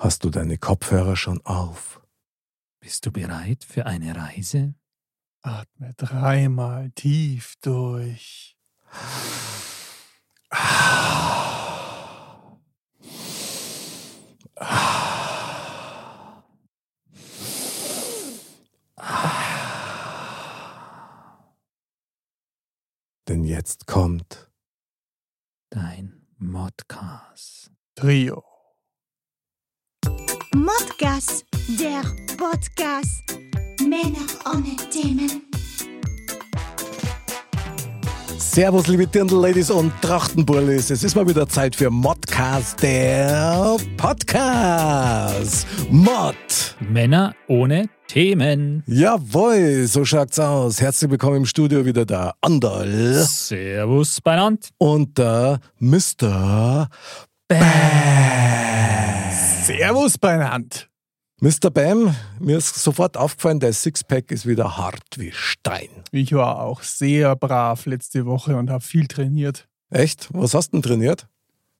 Hast du deine Kopfhörer schon auf? Bist du bereit für eine Reise? Atme dreimal tief durch. Denn jetzt kommt Dein Modcast. Trio. Modcast, der Podcast. Männer ohne Themen. Servus, liebe Dirndl-Ladies und Trachtenbullis. Es ist mal wieder Zeit für Modcast, der Podcast. Mod. Männer ohne Themen. Jawohl, so schaut's aus. Herzlich willkommen im Studio wieder der Andal Servus beinand. und der Mr. Bam. Servus beieinander. Mr. Bam, mir ist sofort aufgefallen, der Sixpack ist wieder hart wie Stein. Ich war auch sehr brav letzte Woche und habe viel trainiert. Echt? Was hast du denn trainiert?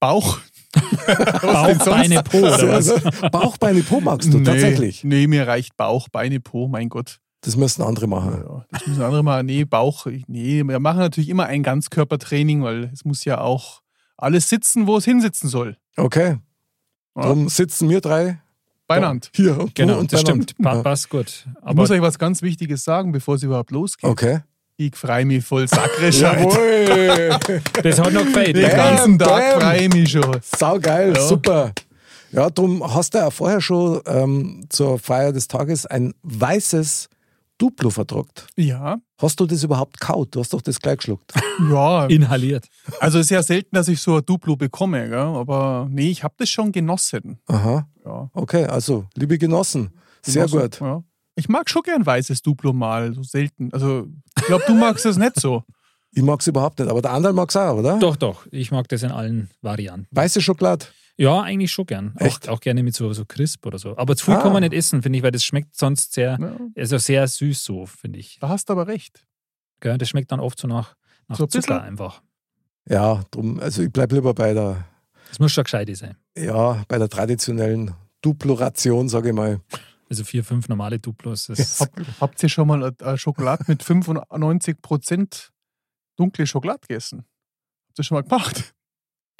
Bauch. Bauch, Beine, Po oder was? Bauch, Beine, Po magst du nee, tatsächlich. Nee, mir reicht Bauch, Beine, Po, mein Gott. Das müssen andere machen. Ja, das müssen andere mal. Nee, Bauch. Nee, wir machen natürlich immer ein Ganzkörpertraining, weil es muss ja auch alles sitzen, wo es hinsitzen soll. Okay. Ja. Darum sitzen wir drei Beieinander. hier und Genau, und das stimmt. Pa Ja. Passt gut. Ich Aber muss euch was ganz Wichtiges sagen, bevor es überhaupt losgeht. Okay. Ich freue mich voll. Jawohl. das hat noch gefällt. Den ganzen Tag freue ich mich schon. Saugeil, Ja. super. Ja, darum hast du ja vorher schon ähm, zur Feier des Tages ein weißes Duplo verdruckt. Ja, Hast du das überhaupt kaut? Du hast doch das gleich geschluckt. ja. Inhaliert. Also es ist ja selten, dass ich so ein Duplo bekomme, gell? aber nee, ich habe das schon genossen. Aha. Ja, Okay, also, liebe Genossen, sehr genossen, gut. Ja. Ich mag schon gern weißes Duplo mal, so selten. Also ich glaube, du magst das nicht so. Ich mag es überhaupt nicht, aber der andere mag es auch, oder? Doch, doch. Ich mag das in allen Varianten. Weiße Schokolade. Ja, eigentlich schon gern. Echt? Auch, auch gerne mit so, so Crisp oder so. Aber zu viel Ah. kann man nicht essen, finde ich, weil das schmeckt sonst sehr, Ja, also sehr süß so, finde ich. da hast du aber recht. Gell? Das schmeckt dann oft so nach, nach So ein Zucker bisschen- einfach. Ja, drum, also ich bleibe lieber bei der, Das muss schon gescheit sein. ja, bei der traditionellen Duploration, sage ich mal. Also vier, fünf normale Duplos. Das Hab, habt ihr schon mal Schokolade mit 95% dunkle Schokolade gegessen? Habt ihr schon mal gemacht?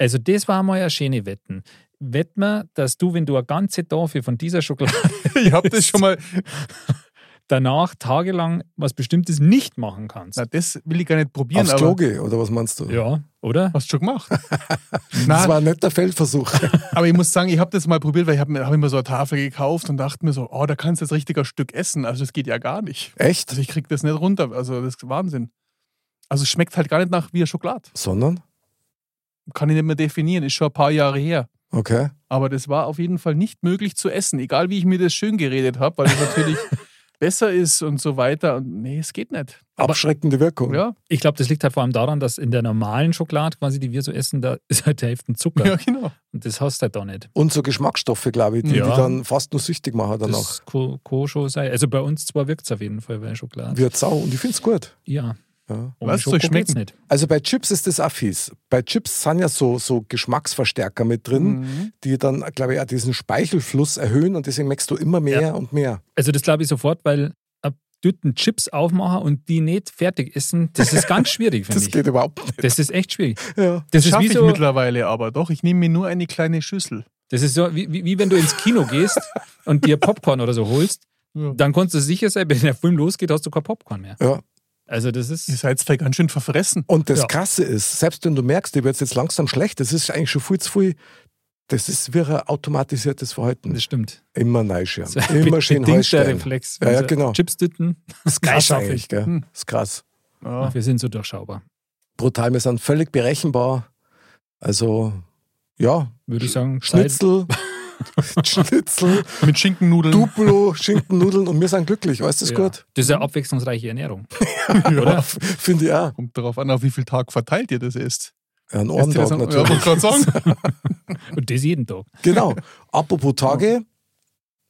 Also das war mal eine schöne Wetten. Wett mir, dass du, wenn du eine ganze Tafel von dieser Schokolade Ich hab das schon mal. danach tagelang was Bestimmtes nicht machen kannst. Na, das will ich gar nicht probieren, Aufs gehen, oder was meinst du? Ja, oder? hast du schon gemacht? Das war ein netter Feldversuch. aber ich muss sagen, ich habe das mal probiert, weil ich habe mir, hab mir so eine Tafel gekauft und dachte mir so, oh, da kannst du jetzt richtig ein Stück essen. Also das geht ja gar nicht. Echt? Also ich krieg das nicht runter. Also das ist Wahnsinn. Also es schmeckt halt gar nicht nach wie eine Schokolade. Sondern? Kann ich nicht mehr definieren, ist schon ein paar Jahre her. Okay. Aber das war auf jeden Fall nicht möglich zu essen, egal wie ich mir das schön geredet habe, weil es natürlich besser ist und so weiter. Und nee, es geht nicht. Abschreckende Wirkung. Ja, Ich glaube, das liegt halt vor allem daran, dass in der normalen Schokolade, quasi, die wir so essen, da ist halt die Hälfte Zucker. ja genau. Und das hast du halt da nicht. Und so Geschmacksstoffe, glaube ich, die, Ja. die dann fast nur süchtig machen danach. Das kann, kann schon sein. Also bei uns zwar wirkt es auf jeden Fall bei Schokolade. Wird sau. Und ich finde es gut. ja. Ja. Was? Soll schmecken? nicht. Also bei Chips ist das auch fies. Bei Chips sind ja so, so Geschmacksverstärker mit drin, Mhm. die dann, glaube ich, auch diesen Speichelfluss erhöhen und deswegen merkst du immer mehr Ja. und mehr. Also das glaube ich sofort, weil ab Tüten Chips aufmachen und die nicht fertig essen, das ist ganz schwierig, finde Das ich. geht überhaupt nicht. Das ist echt schwierig. Ja. Das ist Schaffe ich so, mittlerweile aber doch. Ich nehme mir nur eine kleine Schüssel. das ist so wie, wie, wie wenn du ins Kino gehst und dir Popcorn oder so holst, Ja. dann kannst du sicher sein, wenn der Film losgeht, hast du kein Popcorn mehr. ja. Also das ist Ihr seid zwar ganz schön verfressen. Und das Ja. Krasse ist, selbst wenn du merkst, dir wird jetzt langsam schlecht, das ist eigentlich schon viel zu viel, das ist wie ein automatisiertes Verhalten. das stimmt. Immer neischirm. So Immer schön bedingter Heustellen. Reflex. Ja, ja, genau. Chips-Tüten, Das ist krass eigentlich, ich. gell? Hm. Das ist krass. Ja. Ach, wir sind so durchschaubar. Brutal, wir sind völlig berechenbar. Also, ja, Würde ich sagen, Zeit, Schnitzel, Schnitzel, Mit Schinkennudeln. Duplo, Schinkennudeln und wir sind glücklich. Alles ist ja. gut. Das ist eine abwechslungsreiche Ernährung. Ja, Finde ich auch. Kommt darauf an, auf wie viel Tag verteilt ihr das esst. Ja, ein Esst ihr das Ohrentag an- Ja, natürlich. wollte gerade sagen. Und das jeden Tag. Genau. Apropos Tage,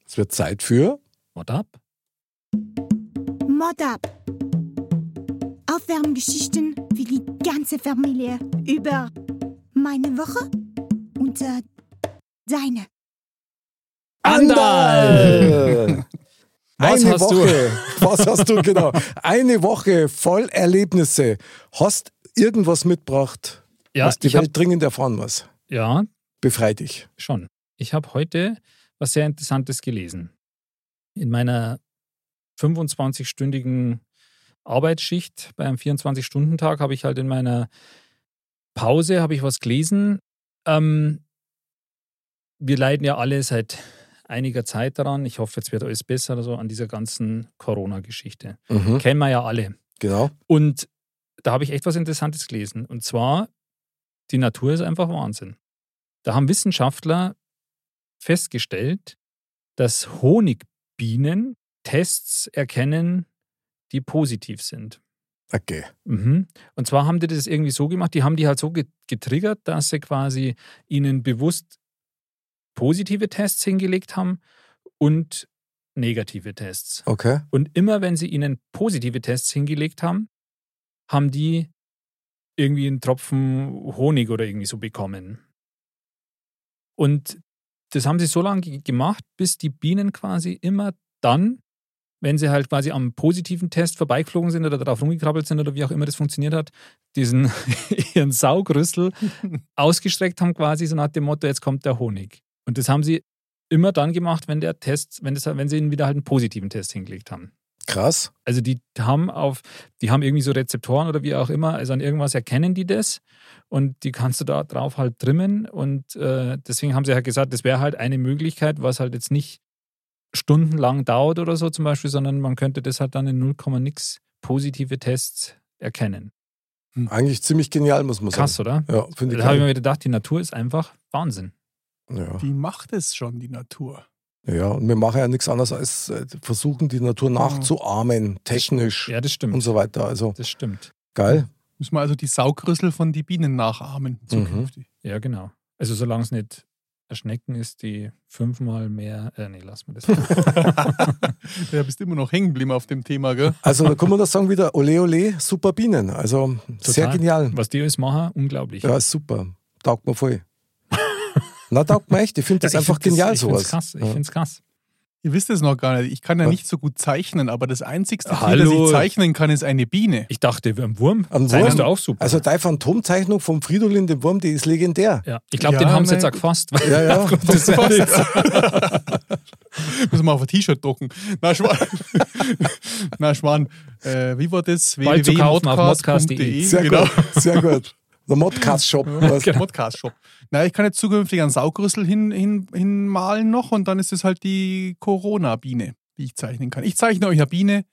es wird Zeit für What up? Mod up. Aufwärmgeschichten für die ganze Familie über meine Woche und äh, deine. Andal! Was Eine hast du? Woche. Was hast du genau? Eine Woche voll Erlebnisse. Hast irgendwas mitgebracht, Ja, was die ich hab, Welt dringend erfahren muss? ja, Befrei dich. schon. Ich habe heute was sehr Interessantes gelesen. In meiner 25-stündigen Arbeitsschicht bei einem 24-Stunden-Tag habe ich halt in meiner Pause habe ich was gelesen. Ähm, wir leiden ja alle seit einiger Zeit daran. Ich hoffe, jetzt wird alles besser oder so an dieser ganzen Corona-Geschichte. Mhm. Kennen wir ja alle. Genau. Und da habe ich echt was Interessantes gelesen. Und zwar, die Natur ist einfach Wahnsinn. Da haben Wissenschaftler festgestellt, dass Honigbienen Tests erkennen, die positiv sind. Okay. Mhm. Und zwar haben die das irgendwie so gemacht, die haben die halt so ge- getriggert, dass sie quasi ihnen bewusst positive Tests hingelegt haben und negative Tests. Okay. Und immer wenn sie ihnen positive Tests hingelegt haben, haben die irgendwie einen Tropfen Honig oder irgendwie so bekommen. Und das haben sie so lange ge- gemacht, bis die Bienen quasi immer dann, wenn sie halt quasi am positiven Test vorbeigeflogen sind oder darauf rumgekrabbelt sind oder wie auch immer das funktioniert hat, diesen ihren Saugrüssel ausgestreckt haben quasi so nach dem Motto, jetzt kommt der Honig. Und das haben sie immer dann gemacht, wenn der Test, wenn, das, wenn sie ihnen wieder halt einen positiven Test hingelegt haben. Krass. Also die haben auf, die haben irgendwie so Rezeptoren oder wie auch immer, also an irgendwas erkennen die das und die kannst du da drauf halt trimmen und äh, deswegen haben sie halt gesagt, das wäre halt eine Möglichkeit, was halt jetzt nicht stundenlang dauert oder so zum Beispiel, sondern man könnte das halt dann in 0, nix positive Tests erkennen. Eigentlich ziemlich genial, muss man sagen. Krass, oder? Ja, finde ich Da habe ich mir gedacht, die Natur ist einfach Wahnsinn. Ja. Die macht es schon, die Natur. ja, und wir machen ja nichts anderes als äh, versuchen, die Natur nachzuahmen, technisch Ja, das und stimmt. so weiter. Also Das stimmt. geil. Müssen wir also die Saugrüssel von den Bienen nachahmen zukünftig. Ja, genau. Also solange es nicht Schnecken ist, die fünfmal mehr. Äh, nee, lass mir das. Ja, bist immer noch hängen geblieben auf dem Thema, gell? Also da kann man das sagen wieder, ole ole, super Bienen. Also sehr Total. genial. Was die alles machen, unglaublich. Ja, ist super. Taugt mir voll. Na, taugt mir echt. Ich finde das Ja, ich einfach find genial, ich find's sowas. krass. Ich Ja. finde es krass. Ihr wisst es noch gar nicht. Ich kann ja Was? nicht so gut zeichnen, aber das einzigste Tier, Hallo. das ich zeichnen kann, ist eine Biene. Ich dachte, wir haben Wurm. Ein Zeichnest Wurm? du auch super. Also deine Phantomzeichnung vom Fridolin, dem Wurm, die ist legendär. ja. Ich glaube, Ja, den haben sie ne, jetzt auch gefasst. weil- Ja, ja. Das ist Müssen wir auf ein T-Shirt drucken. Na, Schwan. Na, Schwan. Äh, wie war das? Bald zu kaufen auf modcast.de. Sehr Genau. gut. Sehr gut. Der Modcast-Shop. Der Podcast-Shop. Na, ich kann jetzt zukünftig einen Saugrüssel hin, hin, hinmalen noch und dann ist es halt die Corona-Biene, die ich zeichnen kann. Ich zeichne euch eine Biene,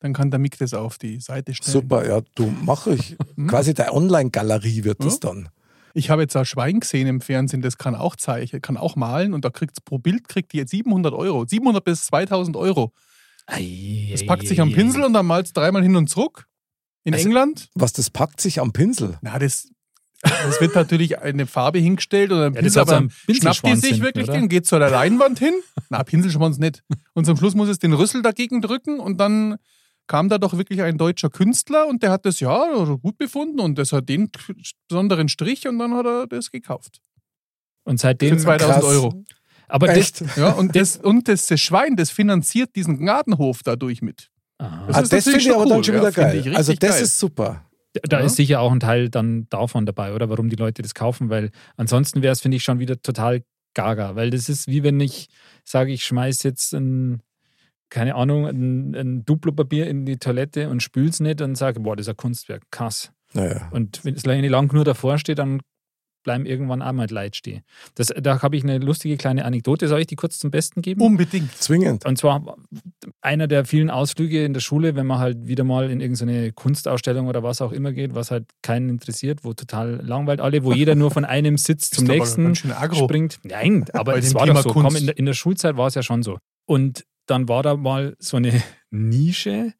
dann kann der Mick das auf die Seite stellen. Super, ja, du mach ich. Quasi deine Online-Galerie wird das Ja. dann. Ich habe jetzt ein Schwein gesehen im Fernsehen, das kann auch zeichnen, kann auch malen und da kriegt pro Bild kriegt die jetzt 700 Euro. 700 bis 2000 Euro. Das packt sich am Pinsel und dann malt es dreimal hin und zurück. In Also- England? Was, das packt sich am Pinsel? Na, das, das wird natürlich eine Farbe hingestellt oder ein Ja, das Pinsel, aber schnappt die sich wirklich oder? den, geht zu der Leinwand hin. Na, Pinselschwanz nicht. Und zum Schluss muss es den Rüssel dagegen drücken und dann kam da doch wirklich ein deutscher Künstler und der hat das ja gut befunden und das hat den besonderen Strich und dann hat er das gekauft. Und Für seitdem. 2000 krass. Euro. Aber das, Echt? Ja, und das, und das, das Schwein, das finanziert diesen Gartenhof dadurch mit. Aha. Das Ah, das finde ich aber schon dann cool, schon ja, wieder finde geil. Also das geil. ist super. Da Ja. ist sicher auch ein Teil dann davon dabei, oder? Warum die Leute das kaufen, weil ansonsten wäre es, finde ich, schon wieder total gaga. Weil das ist wie wenn ich sage, ich schmeiße jetzt ein, keine Ahnung, ein, ein Duplo-Papier in die Toilette und spül's nicht und sage, boah, das ist ein Kunstwerk, krass. Naja. Und wenn es lange lang nur davor steht, dann bleiben irgendwann auch mal Leid stehen. Das, da habe ich eine lustige kleine Anekdote. Soll ich die kurz zum Besten geben? Unbedingt. Zwingend. Und zwar einer der vielen Ausflüge in der Schule, wenn man halt wieder mal in irgendeine Kunstausstellung oder was auch immer geht, was halt keinen interessiert, wo total langweilt alle, wo jeder nur von einem Sitz zum nächsten springt. Nein, aber es war Thema doch so. Komm, in, der, in der Schulzeit war es ja schon so. Und dann war da mal so eine Nische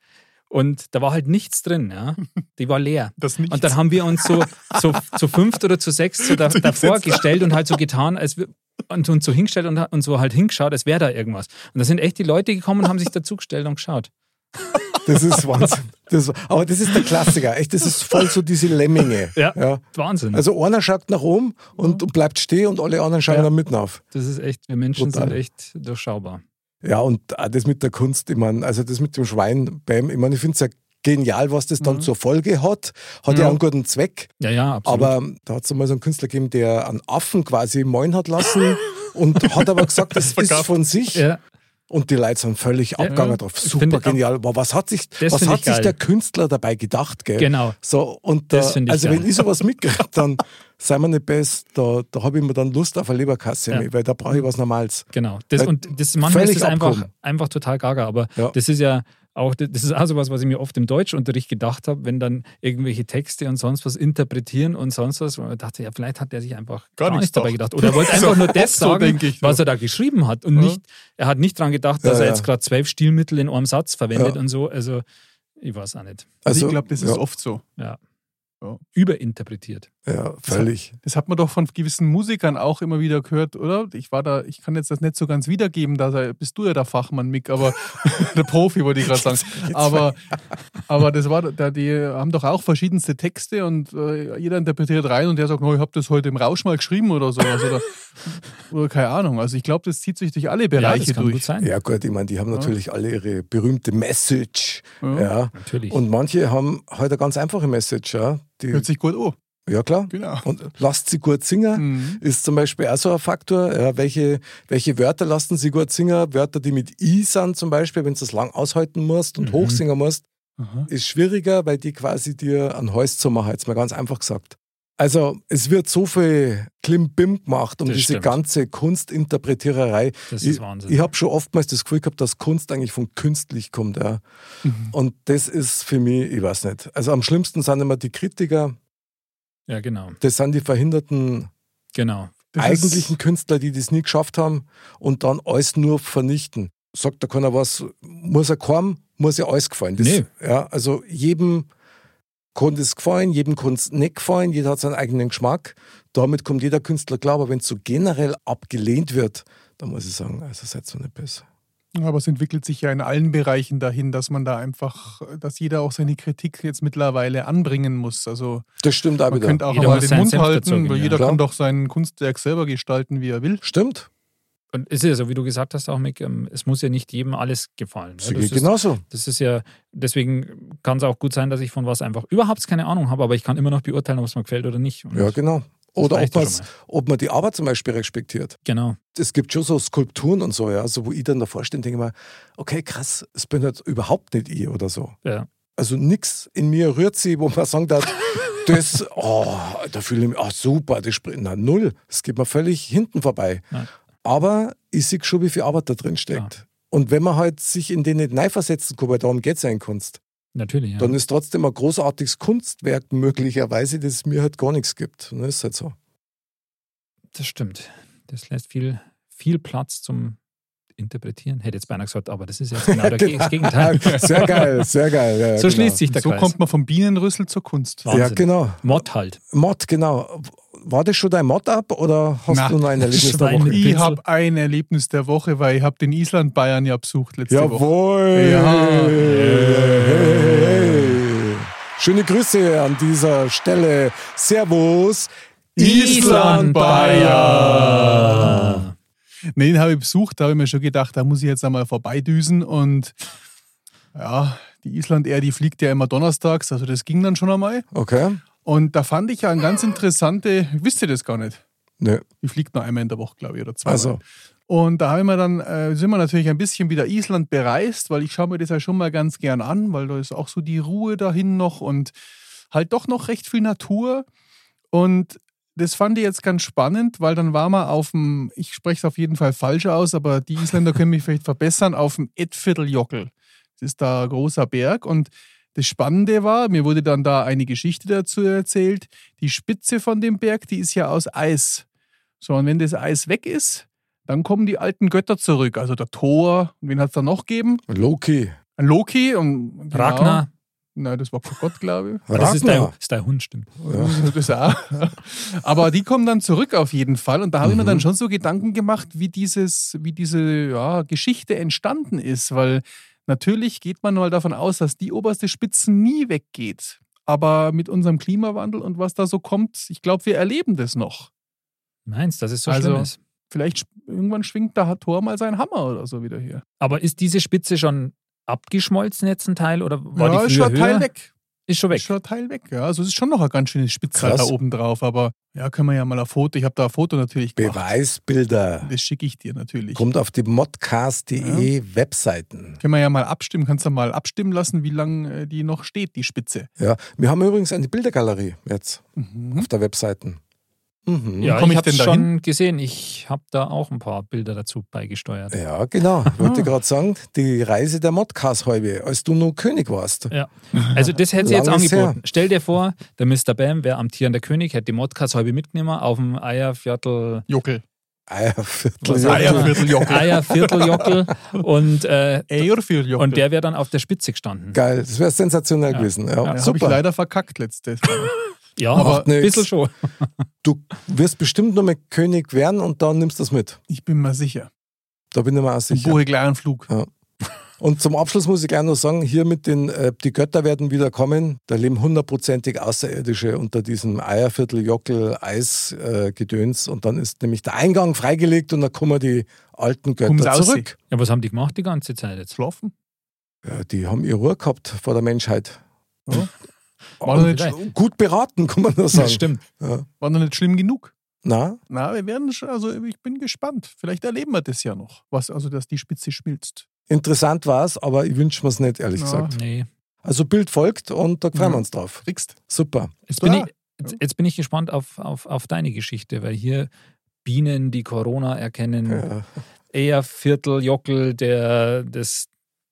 und da war halt nichts drin. Ja? Die war leer. Und dann haben wir uns so zu, zu fünft oder zu sechst so da, davor gestellt und halt so getan, als wir und uns so hingestellt und, und so halt hingeschaut, als wäre da irgendwas. Und da sind echt die Leute gekommen und haben sich dazugestellt und geschaut. Das ist Wahnsinn. Das, aber das ist der Klassiker. Echt, das ist voll so diese Lemminge. Ja. Wahnsinn. Also einer schaut nach oben und, und bleibt stehen und alle anderen schauen Ja. dann mitten auf. das ist echt, wir Menschen Brutal. sind echt durchschaubar. Ja, und auch das mit der Kunst, ich meine, also das mit dem Schwein, beim, ich meine, ich finde es ja genial, was das dann zur Folge hat. Hat ja, Ja. einen guten Zweck. Ja, ja, absolut. Aber da hat es mal so einen Künstler gegeben, der einen Affen quasi moin hat lassen und hat aber gesagt, das ist von sich. ja, Und die Leute sind völlig abgegangen ja. drauf. Ich Super genial. Aber was hat sich, Das was hat ich sich geil. der Künstler dabei gedacht? Gell? genau. So, und Das da, ich also geil. wenn ich sowas mitkriege, dann sei mir nicht best, da, da habe ich mir dann Lust auf eine Leberkasse, Ja. weil da brauche ich was Normales. Genau. Das, Weil und das manchmal ist es einfach, einfach total gaga, aber Ja. das ist ja auch, das ist auch sowas, was ich mir oft im Deutschunterricht gedacht habe, wenn dann irgendwelche Texte und sonst was interpretieren und sonst was, wo ich dachte, ja, vielleicht hat er sich einfach Gar gar, nichts dabei gedacht. Oder er wollte einfach So nur das so, sagen, denke ich, was ja. er da geschrieben hat und Ja. nicht, er hat nicht dran gedacht, dass Ja, er ja. jetzt gerade zwölf Stilmittel in einem Satz verwendet Ja. und so. Also, ich weiß auch nicht. Also, ich glaube, das ist ja, oft so. Überinterpretiert. Ja, völlig. Das hat man doch von gewissen Musikern auch immer wieder gehört, oder? Ich war da, ich kann jetzt das nicht so ganz wiedergeben, da bist du ja der Fachmann, Mick, aber der Profi wollte ich gerade sagen. Aber, aber das war, da, die haben doch auch verschiedenste Texte und äh, jeder interpretiert rein und der sagt, oh, ich habe das heute im Rausch mal geschrieben oder sowas. Oder, oder keine Ahnung. Also ich glaube, das zieht sich durch alle Ja, Bereiche das kann durch. gut sein. Ja, gut, ich meine, die haben natürlich alle ihre berühmte Message. Ja. Ja. Natürlich. Und manche haben halt eine ganz einfache Message. Ja, die, Hört sich gut an. ja klar. Genau. Und lasst sie gut singen. Mhm. Ist zum Beispiel auch so ein Faktor. Ja, welche, welche Wörter lassen sie gut singen? Wörter, die mit I sind zum Beispiel, wenn du das lang aushalten musst und Mhm. hochsingen musst, Aha. ist schwieriger, weil die quasi dir ein Hals zu machen, jetzt mal ganz einfach gesagt. Also es wird so viel Klimbim gemacht um Das diese stimmt. ganze Kunstinterpretiererei. Das ist Wahnsinn. ich habe schon oftmals das Gefühl gehabt, dass Kunst eigentlich von künstlich kommt. Ja. Mhm. Und das ist für mich, ich weiß nicht. Also am schlimmsten sind immer die Kritiker, ja, genau. das sind die verhinderten Genau. Das eigentlichen Künstler, die das nie geschafft haben und dann alles nur vernichten. Sagt da keiner was, muss er kommen, muss ja alles gefallen. Das, Nee. ja, also jedem kann das gefallen, jedem es nicht gefallen, jeder hat seinen eigenen Geschmack. Damit kommt jeder Künstler klar, aber wenn es so generell abgelehnt wird, dann muss ich sagen, also seid so nicht besser. aber es entwickelt sich ja in allen Bereichen dahin, dass man da einfach, dass jeder auch seine Kritik jetzt mittlerweile anbringen muss. Also Das stimmt auch man wieder. könnte auch Jeder mal den Mund halten, weil ja. jeder Klar. kann doch sein Kunstwerk selber gestalten, wie er will. Stimmt. Und es ist ja so, wie du gesagt hast, auch Mick, ähm, es muss ja nicht jedem alles gefallen. Das geht genauso. das ist ja, deswegen kann es auch gut sein, dass ich von was einfach überhaupt keine Ahnung habe, aber ich kann immer noch beurteilen, ob es mir gefällt oder nicht. Und Ja, genau. Oder ob, schon ob man die Arbeit zum Beispiel respektiert. Genau. es gibt schon so Skulpturen und so, ja, so wo ich dann davor stehe und denke mir, okay, krass, es bin halt überhaupt nicht ich oder so. Ja. Also nichts in mir rührt sie, wo man sagen darf, das, oh, da fühle ich mich, ach super, das springt, na null, es geht mir völlig hinten vorbei. Ja. Aber ich sehe schon, wie viel Arbeit da drin steckt. Und wenn man halt sich in den nicht reinversetzen kann, weil darum geht es ja in Kunst, Natürlich, ja. dann ist trotzdem ein großartiges Kunstwerk möglicherweise, das mir halt gar nichts gibt. Und das ist halt so. das stimmt. Das lässt viel, viel Platz zum Interpretieren. Hätte jetzt beinahe gesagt, aber das ist jetzt genau das Gegenteil. Sehr geil, sehr geil. Ja, So genau. schließt sich der so Kreis. kommt man vom Bienenrüssel zur Kunst. Wahnsinn. Ja, genau. Mod halt. Mod, genau. War das schon dein Mod-Up oder hast Na, du noch ein Erlebnis der Woche? Ich habe ein Erlebnis der Woche, weil ich habe den Island Bayern ja besucht letzte Woche. Jawohl! Ja. Hey, hey, hey. Schöne Grüße an dieser Stelle. Servus. Bayer. Nee, den habe ich besucht, da habe ich mir schon gedacht, da muss ich jetzt einmal vorbeidüsen und ja, die Island Air, die fliegt ja immer donnerstags, also das ging dann schon einmal. Okay. Und da fand ich ja eine ganz interessante, wisst ihr das gar nicht? Nö. Die fliegt nur einmal in der Woche, glaube ich, oder zweimal. Also, Und da haben wir dann, äh, sind wir natürlich ein bisschen wieder Island bereist, weil ich schaue mir das ja schon mal ganz gern an, weil da ist auch so die Ruhe dahin noch und halt doch noch recht viel Natur. Und das fand ich jetzt ganz spannend, weil dann waren wir auf dem, ich spreche es auf jeden Fall falsch aus, aber die Isländer können mich vielleicht verbessern, auf dem Edvierteljockel. Das ist da ein großer Berg und das Spannende war, mir wurde dann da eine Geschichte dazu erzählt, die Spitze von dem Berg, die ist ja aus Eis. So, und wenn das Eis weg ist, dann kommen die alten Götter zurück. Also der Thor, und wen hat es da noch gegeben? Loki. Ein Loki und genau. Ragnar. Nein, das war Gott, glaube ich. Das ist dein, ist dein Hund, stimmt. Das auch. Aber die kommen dann zurück auf jeden Fall. Und da habe ich mir Mhm. dann schon so Gedanken gemacht, wie, dieses, wie diese ja, Geschichte entstanden ist. Weil Natürlich geht man mal davon aus, dass die oberste Spitze nie weggeht. Aber mit unserem Klimawandel und was da so kommt, ich glaube, wir erleben das noch. Meinst dass es so Also- schlimm ist? Vielleicht irgendwann schwingt da Thor mal seinen Hammer oder so wieder hier. Aber ist diese Spitze schon abgeschmolzen jetzt ein Teil oder war ja, die ist früher schon ein höher? Teil weg. Ist schon weg. Ist schon ein Teil weg, ja. Also es ist schon noch ein ganz schönes Spitze Krass. da oben drauf. Aber ja, können wir ja mal ein Foto. Ich habe da ein Foto natürlich gemacht. Beweisbilder. Das schicke ich dir natürlich. Kommt auf die modcast.de Webseiten. Können wir ja mal abstimmen. Kannst du mal abstimmen lassen, wie lange äh, die noch steht, die Spitze. Ja, wir haben übrigens eine Bildergalerie jetzt Mhm. auf der Webseiten. Mhm. Ja, komm ich ich habe schon gesehen. Ich habe da auch ein paar Bilder dazu beigesteuert. Ja, genau. Ich wollte Ah. gerade sagen, die Reise der Modcast-Häube, als du nur König warst. Ja. Also das hätte sie jetzt angeboten. Stell dir vor, der Mr. Bam wäre amtierender König, hätte die Modcast halbe mitgenommen auf dem Eierviertel, Jockel. Eierviertel. Was Jockel. Eiervierteljockel. Eiervierteljockel und, äh, Eiervierteljockel. und der wäre dann auf der Spitze gestanden. Geil, das wäre sensationell Ja. gewesen. Ja, Ja, habe ich super. leider verkackt letztes Mal. Ja, Aber ein bisschen schon. Du wirst bestimmt noch mal König werden und dann nimmst du das mit. Ich bin mir sicher. Da bin ich mir auch sicher. buchigleinen Flug. Und zum Abschluss muss ich gleich noch sagen, hier mit den, äh, die Götter werden wieder kommen. Da leben hundertprozentig Außerirdische unter diesem Eierviertel, Jockel, Eisgedöns. Äh, Gedöns. und dann ist nämlich der Eingang freigelegt und dann kommen die alten Kommen sie Götter aussehen? zurück. Ja, was haben die gemacht die ganze Zeit jetzt? Schlafen? Ja, die haben ihre Ruhe gehabt vor der Menschheit. Ja. Aber War noch nicht, gut beraten, kann man nur sagen. Das stimmt. Ja. war noch nicht schlimm genug. Na, Na, wir werden schon, also ich bin gespannt. Vielleicht erleben wir das ja noch. Was, also, dass die Spitze schmilzt. interessant war es, aber ich wünsche mir es nicht, ehrlich Ja. gesagt. Nee. Also Bild folgt und da freuen wir Mhm. uns drauf. Kriegst. Super. Jetzt bin, ich, jetzt, jetzt bin ich gespannt auf, auf, auf deine Geschichte, weil hier Bienen, die Corona erkennen, Ja. Eiervierteljockel, der das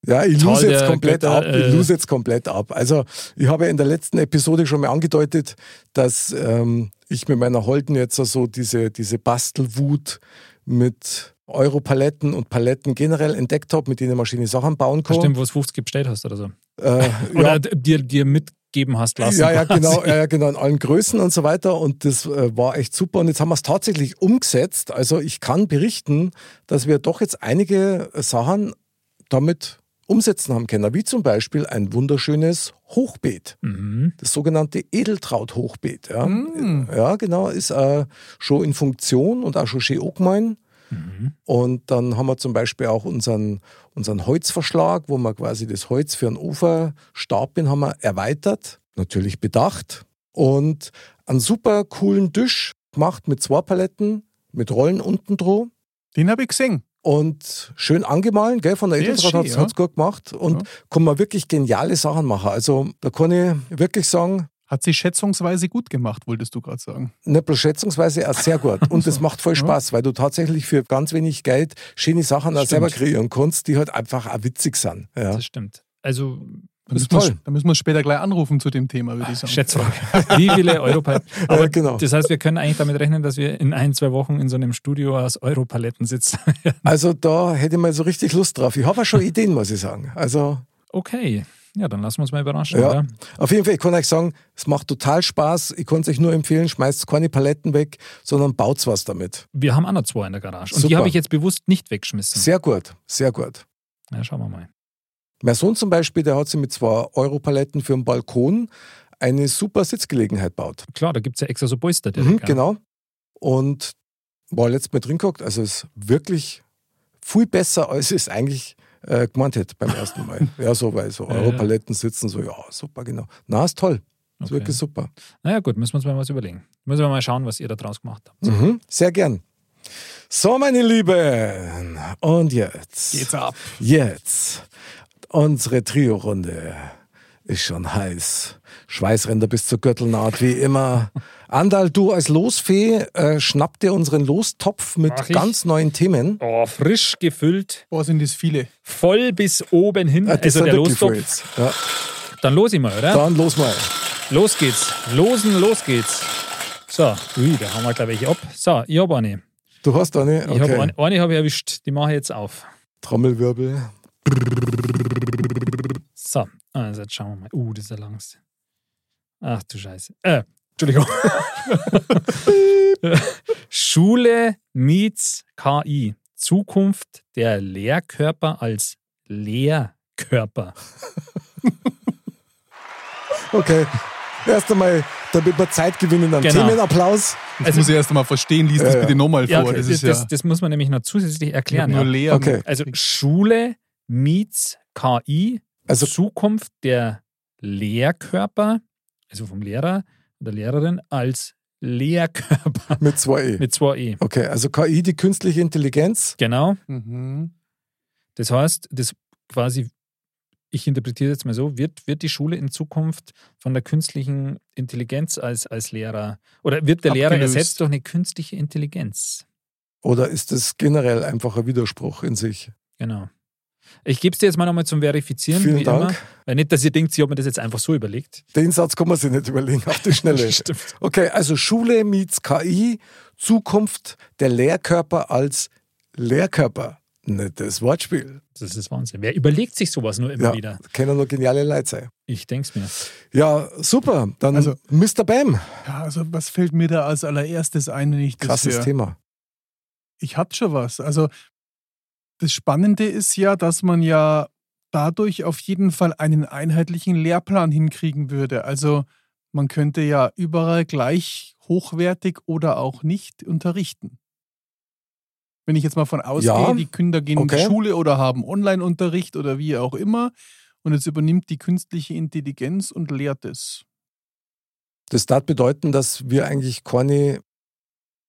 Ja, ich lose jetzt komplett Götter, ab. Ich äh, lose jetzt komplett ab. Also, ich habe ja in der letzten Episode schon mal angedeutet, dass ähm, ich mit meiner Holden jetzt so diese, diese Bastelwut mit Europaletten und Paletten generell entdeckt habe, mit denen man schöne Sachen bauen kann. bestimmt, wo es 50 bestellt hast oder so. Äh, Oder ja, dir, dir mitgeben hast lassen. ja, ja, genau, quasi. ja, ja, genau, in allen Größen und so weiter. Und das äh, war echt super. Und jetzt haben wir es tatsächlich umgesetzt. Also ich kann berichten, dass wir doch jetzt einige Sachen damit umsetzen haben können. Wie zum Beispiel ein wunderschönes Hochbeet. Mhm. Das sogenannte Edeltraut-Hochbeet. Ja. Mm. ja, genau, ist äh, schon in Funktion und auch schon schön angemein. Mhm. Und dann haben wir zum Beispiel auch unseren, unseren Holzverschlag, wo wir quasi das Holz für einen bin, haben wir erweitert, natürlich bedacht. Und einen super coolen Tisch gemacht mit zwei Paletten, mit Rollen unten dran Den habe ich gesehen. Und schön angemahlen, gell, von der Edeltraut schön, hat es gut gemacht und Ja. kann man wirklich geniale Sachen machen. Also da kann ich wirklich sagen, Hat sie schätzungsweise gut gemacht, wolltest du gerade sagen. nicht bloß schätzungsweise auch sehr gut. Und das macht voll Ja. Spaß, weil du tatsächlich für ganz wenig Geld schöne Sachen auch selber kreieren kannst, die halt einfach auch witzig sind. Ja. Das stimmt. Also, Da Das ist müssen, wir, toll. da müssen wir später gleich anrufen zu dem Thema, würde ich sagen. Schätzfrage. Wie viele Europaletten? Aber Ja, genau. das heißt, wir können eigentlich damit rechnen, dass wir in ein, zwei Wochen in so einem Studio aus Europaletten sitzen. Also da hätte ich mal so richtig Lust drauf. Ich habe auch schon Ideen, muss ich sagen. Also okay. Ja, dann lassen wir uns mal überraschen, Ja. oder? auf jeden Fall, ich kann euch sagen, es macht total Spaß. Ich kann es euch nur empfehlen, schmeißt keine Paletten weg, sondern baut was damit. Wir haben auch noch zwei in der Garage. Und die Super. habe ich jetzt bewusst nicht weggeschmissen. Sehr gut, sehr gut. Ja, schauen wir mal. Mein Sohn zum Beispiel, der hat sich mit zwei Europaletten für den Balkon eine super Sitzgelegenheit baut. Klar, da gibt es ja extra so Polster. Mhm, genau. Und war letztes Mal drin geguckt, also es ist wirklich viel besser, als es eigentlich äh, gemeint hätte beim ersten Mal. ja, so, weil so. Europaletten sitzen, so, ja, super, genau. Na, ist toll. Ist Okay. wirklich super. Naja, gut, müssen wir uns mal was überlegen. Müssen wir mal schauen, was ihr da draus gemacht habt. Mhm, sehr gern. So, meine Lieben. Und jetzt. Geht's ab. Jetzt. Unsere Trio-Runde ist schon heiß. Schweißränder bis zur Gürtelnaht, wie immer. Andal, du als Losfee, äh, schnapp dir unseren Lostopf mit Mach ich. ganz neuen Themen. Oh, frisch gefüllt, Boah, sind das viele. voll bis oben hin. Das also der Lostopf. Ja, Dann los ich mal, oder? dann los mal. Los geht's. Losen, los geht's. So, ui, da haben wir gleich welche ab. So, ich habe eine. Du hast eine? Ich Okay. habe eine, eine habe ich erwischt. Die mache ich jetzt auf. Trommelwirbel. So, also jetzt schauen wir mal. Uh, das ist der langste. Ach du Scheiße. Äh, Entschuldigung. Schule meets KI. Zukunft der Lehrkörper als Lehrkörper. Okay. Erst einmal, damit wir Zeit gewinnen, einen Genau. Themenapplaus. Das Also- muss ich erst einmal verstehen. Lies das Ja, ja. bitte nochmal Ja, vor. das, das ist das, ja das muss man nämlich noch zusätzlich erklären. nur Ja. leer. Okay. Also Schule meets KI, Also- Zukunft der Lehrkörper, also vom Lehrer oder Lehrerin als Lehrkörper Mit zwei E. mit 2e. Okay, also KI, die künstliche Intelligenz. Genau. Mhm. Das heißt, das quasi, ich interpretiere jetzt mal so, wird, wird die Schule in Zukunft von der künstlichen Intelligenz als, als Lehrer oder wird der Lehrer Abgelöst. ersetzt durch eine künstliche Intelligenz? Oder ist das generell einfach ein Widerspruch in sich? Genau. Ich gebe es dir jetzt mal nochmal zum Verifizieren, Vielen wie Dank. immer. Weil nicht, dass ihr denkt, ich habe mir das jetzt einfach so überlegt. Den Satz kann man sich nicht überlegen auf die Schnelle. Stimmt. Okay, also Schule meets KI, Zukunft der Lehrkörper als Lehrkörper. Nettes Wortspiel. Das ist Wahnsinn. Wer überlegt sich sowas nur immer Ja, wieder? können nur geniale Leute sein. Ich denke es mir. Ja, super. Dann Also- Mr. Bam. Ja, also was fällt mir da als allererstes ein, wenn ich das Krasses höre? Thema. Ich hatte schon was. Also das Spannende ist ja, dass man ja dadurch auf jeden Fall einen einheitlichen Lehrplan hinkriegen würde. Also man könnte ja überall gleich hochwertig oder auch nicht unterrichten. Wenn ich jetzt mal von ausgehe, Ja, die Kinder gehen in okay. die Schule oder haben Online-Unterricht oder wie auch immer und jetzt übernimmt die künstliche Intelligenz und lehrt es. Das darf bedeuten, dass wir eigentlich keine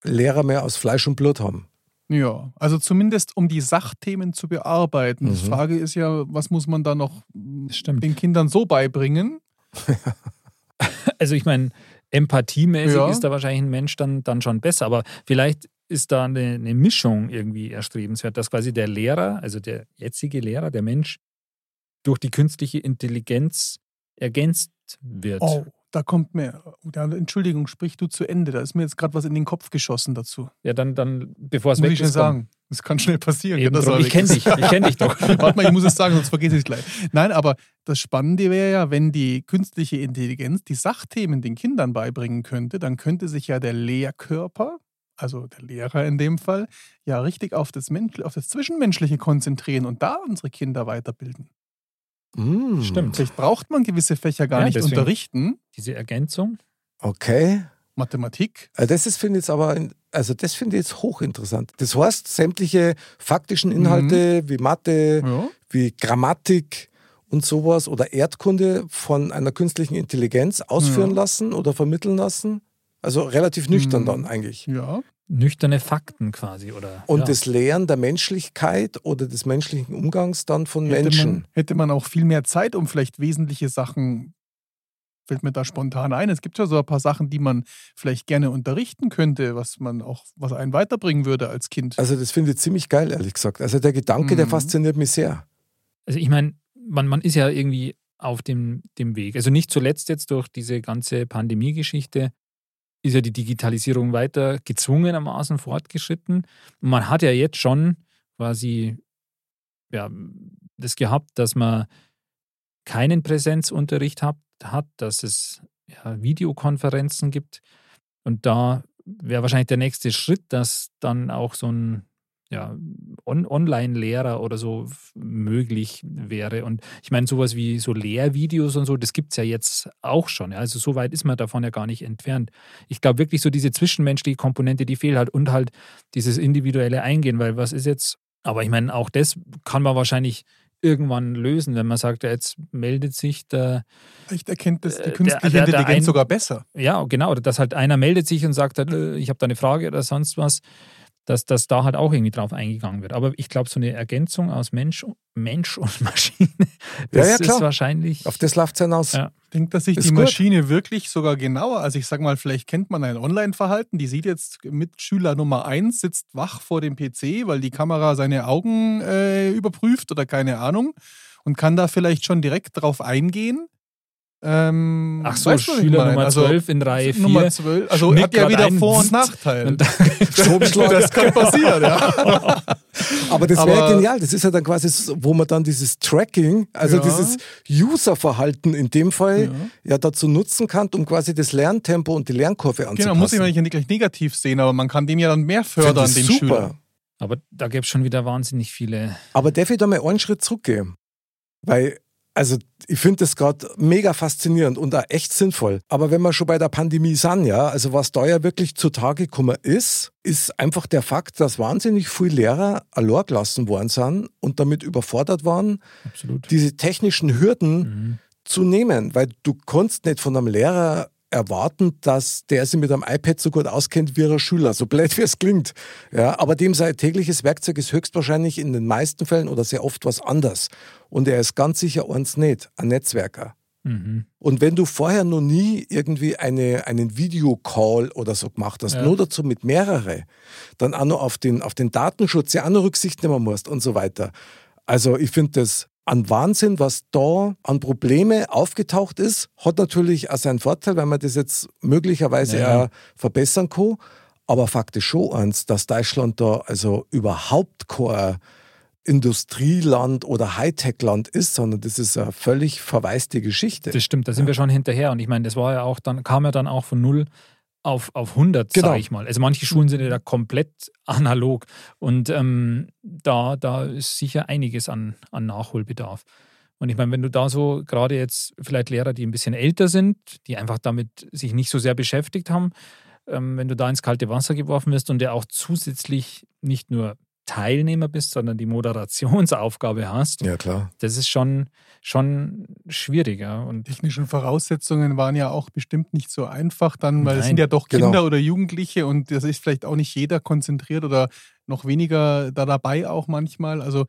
Lehrer mehr aus Fleisch und Blut haben. Ja, also zumindest um die Sachthemen zu bearbeiten. Die Mhm. Frage ist ja, was muss man da noch den Kindern so beibringen? Also ich meine, empathiemäßig Ja. ist da wahrscheinlich ein Mensch dann, dann schon besser, aber vielleicht ist da eine, eine Mischung irgendwie erstrebenswert, dass quasi der Lehrer, also der jetzige Lehrer, der Mensch, durch die künstliche Intelligenz ergänzt wird. Oh, da kommt mir, ja, Entschuldigung, sprich du zu Ende. Da ist mir jetzt gerade was in den Kopf geschossen dazu. Ja, dann, dann bevor es Muss weg ich schon ist, komm. sagen. Das kann schnell passieren. Eben das drum, ich kenne dich, ich kenne dich doch. Warte mal, ich muss es sagen, sonst vergesse ich es gleich. Nein, aber das Spannende wäre ja, wenn die künstliche Intelligenz die Sachthemen den Kindern beibringen könnte, dann könnte sich ja der Lehrkörper, also der Lehrer in dem Fall, ja richtig auf das, Mensch, auf das Zwischenmenschliche konzentrieren und da unsere Kinder weiterbilden. Mm, Stimmt. Vielleicht braucht man gewisse Fächer gar Ja, nicht deswegen. unterrichten. Diese Ergänzung. Okay. Mathematik. Also Das ist, finde ich jetzt aber, also das finde ich jetzt hochinteressant. Das heißt, sämtliche faktischen Inhalte wie Mathe, Ja. wie Grammatik und sowas oder Erdkunde von einer künstlichen Intelligenz ausführen Ja. lassen oder vermitteln lassen. Also relativ nüchtern Mhm. dann eigentlich. Ja. Nüchterne Fakten quasi, oder? Und ja. das Lehren der Menschlichkeit oder des menschlichen Umgangs dann von Hätte Menschen. man, hätte man auch viel mehr Zeit, um vielleicht wesentliche Sachen, fällt mir da spontan ein. Es gibt ja so ein paar Sachen, die man vielleicht gerne unterrichten könnte, was man auch, was einen weiterbringen würde als Kind. Also das finde ich ziemlich geil, ehrlich gesagt. Also der Gedanke, der Mhm. fasziniert mich sehr. Also ich meine, man, man ist ja irgendwie auf dem, dem Weg. Also nicht zuletzt jetzt durch diese ganze Pandemie-Geschichte ist ja die Digitalisierung weiter gezwungenermaßen fortgeschritten. Man hat ja jetzt schon quasi ja, das gehabt, dass man keinen Präsenzunterricht hat, hat dass es ja, Videokonferenzen gibt. Und da wäre wahrscheinlich der nächste Schritt, dass dann auch so ein ja, On Online-Lehrer oder so möglich wäre. Und ich meine, sowas wie so Lehrvideos und so, das gibt es ja jetzt auch schon. Ja. Also so weit ist man davon ja gar nicht entfernt. Ich glaube wirklich so diese zwischenmenschliche Komponente, die fehlt halt und halt dieses individuelle Eingehen, weil was ist jetzt, aber ich meine, auch das kann man wahrscheinlich irgendwann lösen, wenn man sagt, ja, jetzt meldet sich der, Vielleicht erkennt das die äh, künstliche der- der- der Intelligenz ein- sogar besser. ja, genau, oder dass halt einer meldet sich und sagt, äh, ich habe da eine Frage oder sonst was, dass, dass da halt auch irgendwie drauf eingegangen wird. Aber ich glaube, so eine Ergänzung aus Mensch, Mensch und Maschine, das Ja, ja, klar. ist wahrscheinlich. Auf das läuft es hinaus. Ja. Denkt, dass sich Ist die gut. Maschine wirklich sogar genauer, also ich sag mal, vielleicht kennt man ein Online-Verhalten, die sieht jetzt Mitschüler Nummer 1 sitzt wach vor dem PC, weil die Kamera seine Augen äh, überprüft oder keine Ahnung und kann da vielleicht schon direkt drauf eingehen. Ähm, Ach so, Schüler? Nummer Also, 12 in Reihe 4. Nummer 12, also Schnick hat ja wieder Vor- und Zzzt. Nachteil. Und dann- Stromschlag. das kann passieren, ja. Aber das wäre genial. Das ist ja dann quasi, so, wo man dann dieses Tracking, also Ja. dieses Userverhalten in dem Fall, Ja. ja. dazu nutzen kann, um quasi das Lerntempo und die Lernkurve anzupassen. Genau, muss ich ja nicht gleich negativ sehen, aber man kann den ja dann mehr fördern, den super. Schüler. Aber da gäbe es schon wieder wahnsinnig viele. Aber darf ich da mal einen Schritt zurückgehen? Weil, also ich finde das gerade mega faszinierend und auch echt sinnvoll. Aber wenn wir schon bei der Pandemie sind, ja, also was da ja wirklich zutage gekommen ist, ist einfach der Fakt, dass wahnsinnig viele Lehrer allein gelassen worden sind und damit überfordert waren, Absolut. diese technischen Hürden Mhm. zu nehmen, weil du kannst nicht von einem Lehrer erwarten, dass der sich mit einem iPad so gut auskennt wie ein Schüler, so blöd wie es klingt. Ja, aber dem sein tägliches Werkzeug ist höchstwahrscheinlich in den meisten Fällen oder sehr oft was anderes. Und er ist ganz sicher eins nicht, ein Netzwerker. Mhm. Und wenn du vorher noch nie irgendwie eine, einen Videocall oder so gemacht hast, Ja. nur dazu mit mehrere, dann auch noch auf den, auf den Datenschutz ja auch noch Rücksicht nehmen musst und so weiter. Also ich finde das an Wahnsinn, was da an Probleme aufgetaucht ist, hat natürlich auch seinen Vorteil, weil man das jetzt möglicherweise Ja. verbessern kann. Aber Fakt ist schon eins, dass Deutschland da also überhaupt kein Industrieland oder Hightech-Land ist, sondern das ist eine völlig verwaiste Geschichte. Das stimmt, da sind wir schon hinterher. Und ich meine, das war ja auch dann, kam ja dann auch von null auf, auf 100, Genau. sage ich mal. Also manche Schulen sind ja da komplett analog. Und ähm, da, da ist sicher einiges an, an Nachholbedarf. Und ich meine, wenn du da so gerade jetzt vielleicht Lehrer, die ein bisschen älter sind, die einfach damit sich nicht so sehr beschäftigt haben, ähm, wenn du da ins kalte Wasser geworfen wirst und der auch zusätzlich nicht nur Teilnehmer bist, sondern die Moderationsaufgabe hast, ja, klar. das ist schon, schon schwieriger. Und technischen Voraussetzungen waren ja auch bestimmt nicht so einfach dann, weil es sind ja doch genau. Kinder oder Jugendliche und das ist vielleicht auch nicht jeder konzentriert oder noch weniger da dabei auch manchmal. Also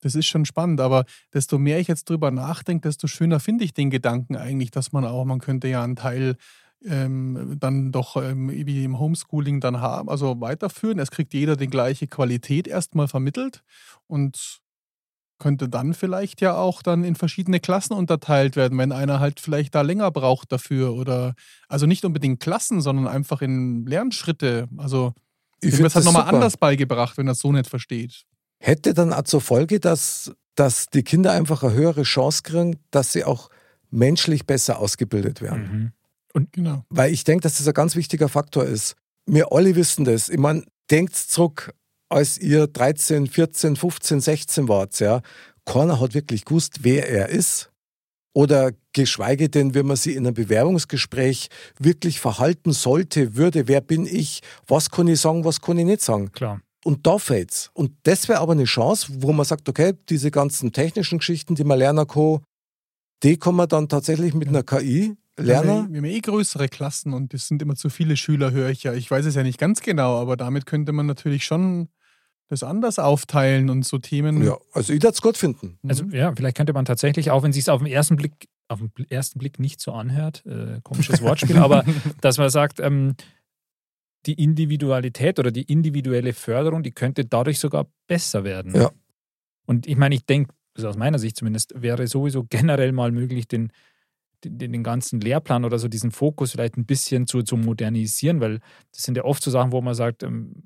das ist schon spannend, aber desto mehr ich jetzt drüber nachdenke, desto schöner finde ich den Gedanken eigentlich, dass man auch, man könnte ja einen Teil ähm, dann doch ähm, wie im Homeschooling dann haben, also weiterführen. Es kriegt jeder die gleiche Qualität erstmal vermittelt und könnte dann vielleicht ja auch dann in verschiedene Klassen unterteilt werden, wenn einer halt vielleicht da länger braucht dafür oder also nicht unbedingt Klassen, sondern einfach in Lernschritte. Also Ich wird es halt das nochmal anders beigebracht, wenn er es so nicht versteht. Hätte dann auch zur Folge, dass, dass die Kinder einfach eine höhere Chance kriegen, dass sie auch menschlich besser ausgebildet werden. Mhm. Genau. Weil ich denke, dass das ein ganz wichtiger Faktor ist. Wir alle wissen das. Ich meine, denkt zurück, als ihr 13, 14, 15, 16 wart, ja, keiner hat wirklich gewusst, wer er ist. Oder geschweige denn, wenn man sie in einem Bewerbungsgespräch wirklich verhalten sollte, würde, wer bin ich, was kann ich sagen, was kann ich nicht sagen. Klar. Und da fällt's. Und das wäre aber eine Chance, wo man sagt, okay, diese ganzen technischen Geschichten, die man lernen kann, die kann man dann tatsächlich mit einer KI Wir haben, lernen. ja, wir haben eh größere Klassen und es sind immer zu viele Schüler, höre ich ja. Ich weiß es ja nicht ganz genau, aber damit könnte man natürlich schon das anders aufteilen und so Themen. Ja, also ich würde es gut finden. Mhm. Also ja, vielleicht könnte man tatsächlich, auch wenn es sich auf den ersten Blick, auf den ersten Blick nicht so anhört, äh, komisches Wortspiel, aber dass man sagt, ähm, die Individualität oder die individuelle Förderung, die könnte dadurch sogar besser werden. Ja. Und ich meine, ich denke, also aus meiner Sicht zumindest, wäre sowieso generell mal möglich, den, den, den ganzen Lehrplan oder so diesen Fokus vielleicht ein bisschen zu, zu modernisieren, weil das sind ja oft so Sachen, wo man sagt, ähm,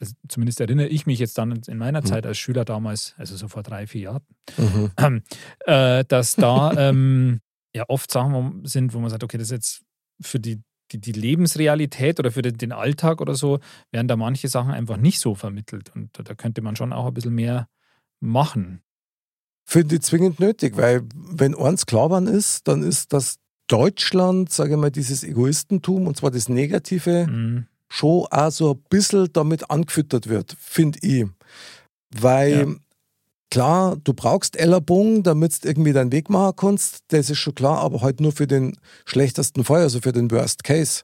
also zumindest erinnere ich mich jetzt dann in meiner Mhm. Zeit als Schüler damals, also so vor drei, vier Jahren, Mhm. äh, dass da ähm, ja oft Sachen sind, wo man sagt, okay, das ist jetzt für die, die, die Lebensrealität oder für den, den Alltag oder so, werden da manche Sachen einfach nicht so vermittelt. Und da, da könnte man schon auch ein bisschen mehr machen. Finde ich zwingend nötig, weil wenn eins klar ist, dann ist, dass Deutschland, sage ich mal, dieses Egoistentum, und zwar das Negative, Mhm. schon auch so ein bisschen damit angefüttert wird, finde ich. Weil Ja. klar, du brauchst Ellerbogen, damit du irgendwie deinen Weg machen kannst, das ist schon klar, aber halt nur für den schlechtesten Fall, also für den Worst Case.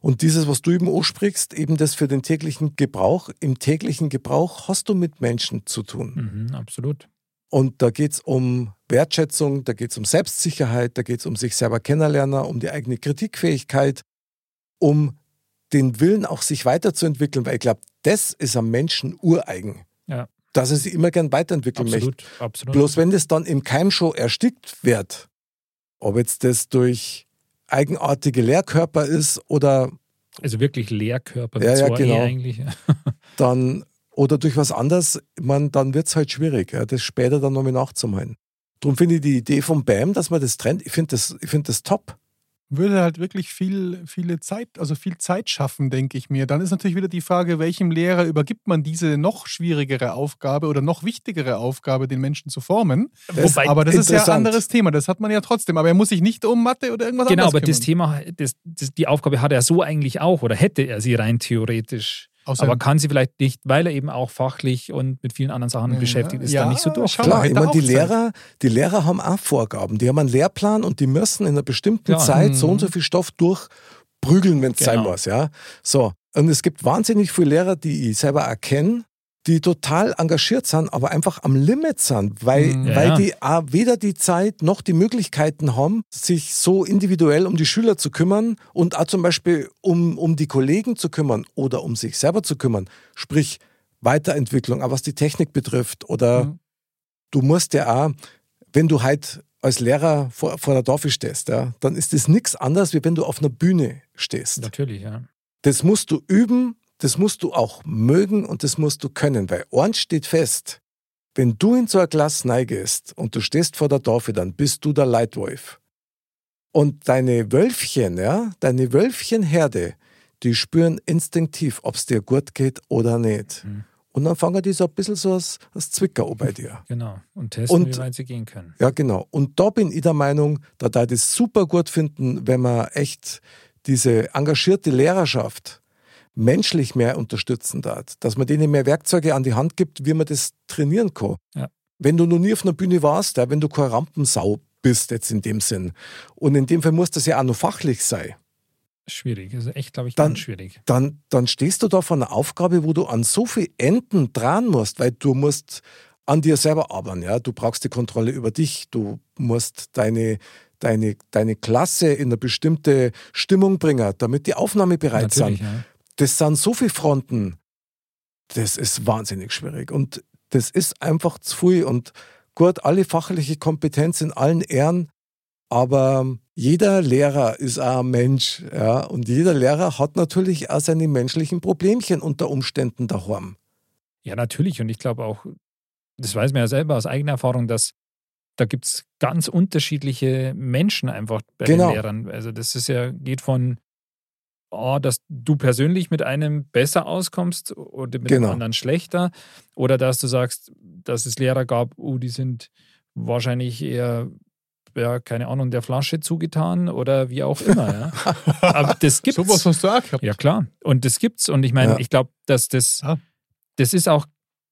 Und dieses, was du eben ansprichst, eben das für den täglichen Gebrauch, im täglichen Gebrauch hast du mit Menschen zu tun. Mhm, absolut. Und da geht es um Wertschätzung, da geht es um Selbstsicherheit, da geht es um sich selber kennenlernen, um die eigene Kritikfähigkeit, um den Willen auch sich weiterzuentwickeln, weil ich glaube, das ist am Menschen ureigen. Ja. Dass er sich immer gern weiterentwickeln möchte. Absolut, absolut. Bloß wenn das dann im Keim schon erstickt wird, ob jetzt das durch eigenartige Lehrkörper ist oder also wirklich Lehrkörper Ja, ja, zwei genau. Eigentlich. dann oder durch was anderes, man, dann wird es halt schwierig, ja, das später dann nochmal nachzumachen. Darum finde ich die Idee vom BAM, dass man das trennt, ich finde das, ich find das top. würde halt wirklich viel, viele Zeit, also viel Zeit schaffen, denke ich mir. Dann ist natürlich wieder die Frage, welchem Lehrer übergibt man diese noch schwierigere Aufgabe oder noch wichtigere Aufgabe, den Menschen zu formen. Wobei- aber das ist ja ein anderes Thema, das hat man ja trotzdem. Aber er muss sich nicht um Mathe oder irgendwas Genau, anderes aber das kümmern. Thema, das, das, die Aufgabe hat er so eigentlich auch oder hätte er sie rein theoretisch. Außer- aber kann sie vielleicht nicht, weil er eben auch fachlich und mit vielen anderen Sachen Ja, beschäftigt ist, ja, dann nicht so durch. Klar, ich meine, die sein. Lehrer, die Lehrer haben auch Vorgaben. Die haben einen Lehrplan und die müssen in einer bestimmten Klar. Zeit so Mhm. und so viel Stoff durchprügeln, wenn es sein Genau. muss. Ja? So. Und es gibt wahnsinnig viele Lehrer, die ich selber erkenne, die total engagiert sind, aber einfach am Limit sind, weil, Mhm. Ja, weil die auch weder die Zeit noch die Möglichkeiten haben, sich so individuell um die Schüler zu kümmern und auch zum Beispiel um, um die Kollegen zu kümmern oder um sich selber zu kümmern. Sprich, Weiterentwicklung, auch was die Technik betrifft oder Mhm. du musst ja auch, wenn du halt als Lehrer vor, vor der Tafel stehst, ja, dann ist das nichts anderes, wie wenn du auf einer Bühne stehst. Natürlich, ja. Das musst du üben, das musst du auch mögen und das musst du können, weil eins steht fest, wenn du in so eine Klasse neigest und du stehst vor der Tafel, dann bist du der Leitwolf. Und deine Wölfchen, ja, deine Wölfchenherde, die spüren instinktiv, ob es dir gut geht oder nicht. Mhm. Und dann fangen die so ein bisschen so als, als Zwicker an bei dir. Genau. Und testen, Und- wie weit sie gehen können. Ja, genau. Und da bin ich der Meinung, da da das super gut finden, wenn man echt diese engagierte Lehrerschaft menschlich mehr unterstützen darf, dass man denen mehr Werkzeuge an die Hand gibt, wie man das trainieren kann. Ja. Wenn du noch nie auf einer Bühne warst, ja, wenn du keine Rampensau bist jetzt in dem Sinn, und in dem Fall muss das ja auch noch fachlich sein, Schwierig. Also echt, glaube ich, Dann- ganz schwierig. dann, dann stehst du da vor einer Aufgabe, wo du an so viel Enden dran musst, weil du musst an dir selber arbeiten. Ja? Du brauchst die Kontrolle über dich, du musst deine, deine, deine Klasse in eine bestimmte Stimmung bringen, damit die Aufnahme bereit Natürlich, sind. ja. Das sind so viele Fronten, das ist wahnsinnig schwierig. Und das ist einfach zu viel. Und gut, alle fachliche Kompetenz in allen Ehren, aber jeder Lehrer ist auch ein Mensch. Ja? Und jeder Lehrer hat natürlich auch seine menschlichen Problemchen unter Umständen daheim. Ja, natürlich. Und ich glaube auch, das weiß man ja selber aus eigener Erfahrung, dass da gibt es ganz unterschiedliche Menschen einfach bei Genau. den Lehrern. Also das ist ja, geht von, oh, dass du persönlich mit einem besser auskommst oder mit Genau. dem anderen schlechter. Oder dass du sagst, dass es Lehrer gab, oh, die sind wahrscheinlich eher, ja, keine Ahnung, der Flasche zugetan oder wie auch immer. Ja. Aber das gibt's. Sowas hast du auch gehabt. Ja, klar. Und das gibt's. Und ich meine, Ja. ich glaube, dass das, Ja. das ist auch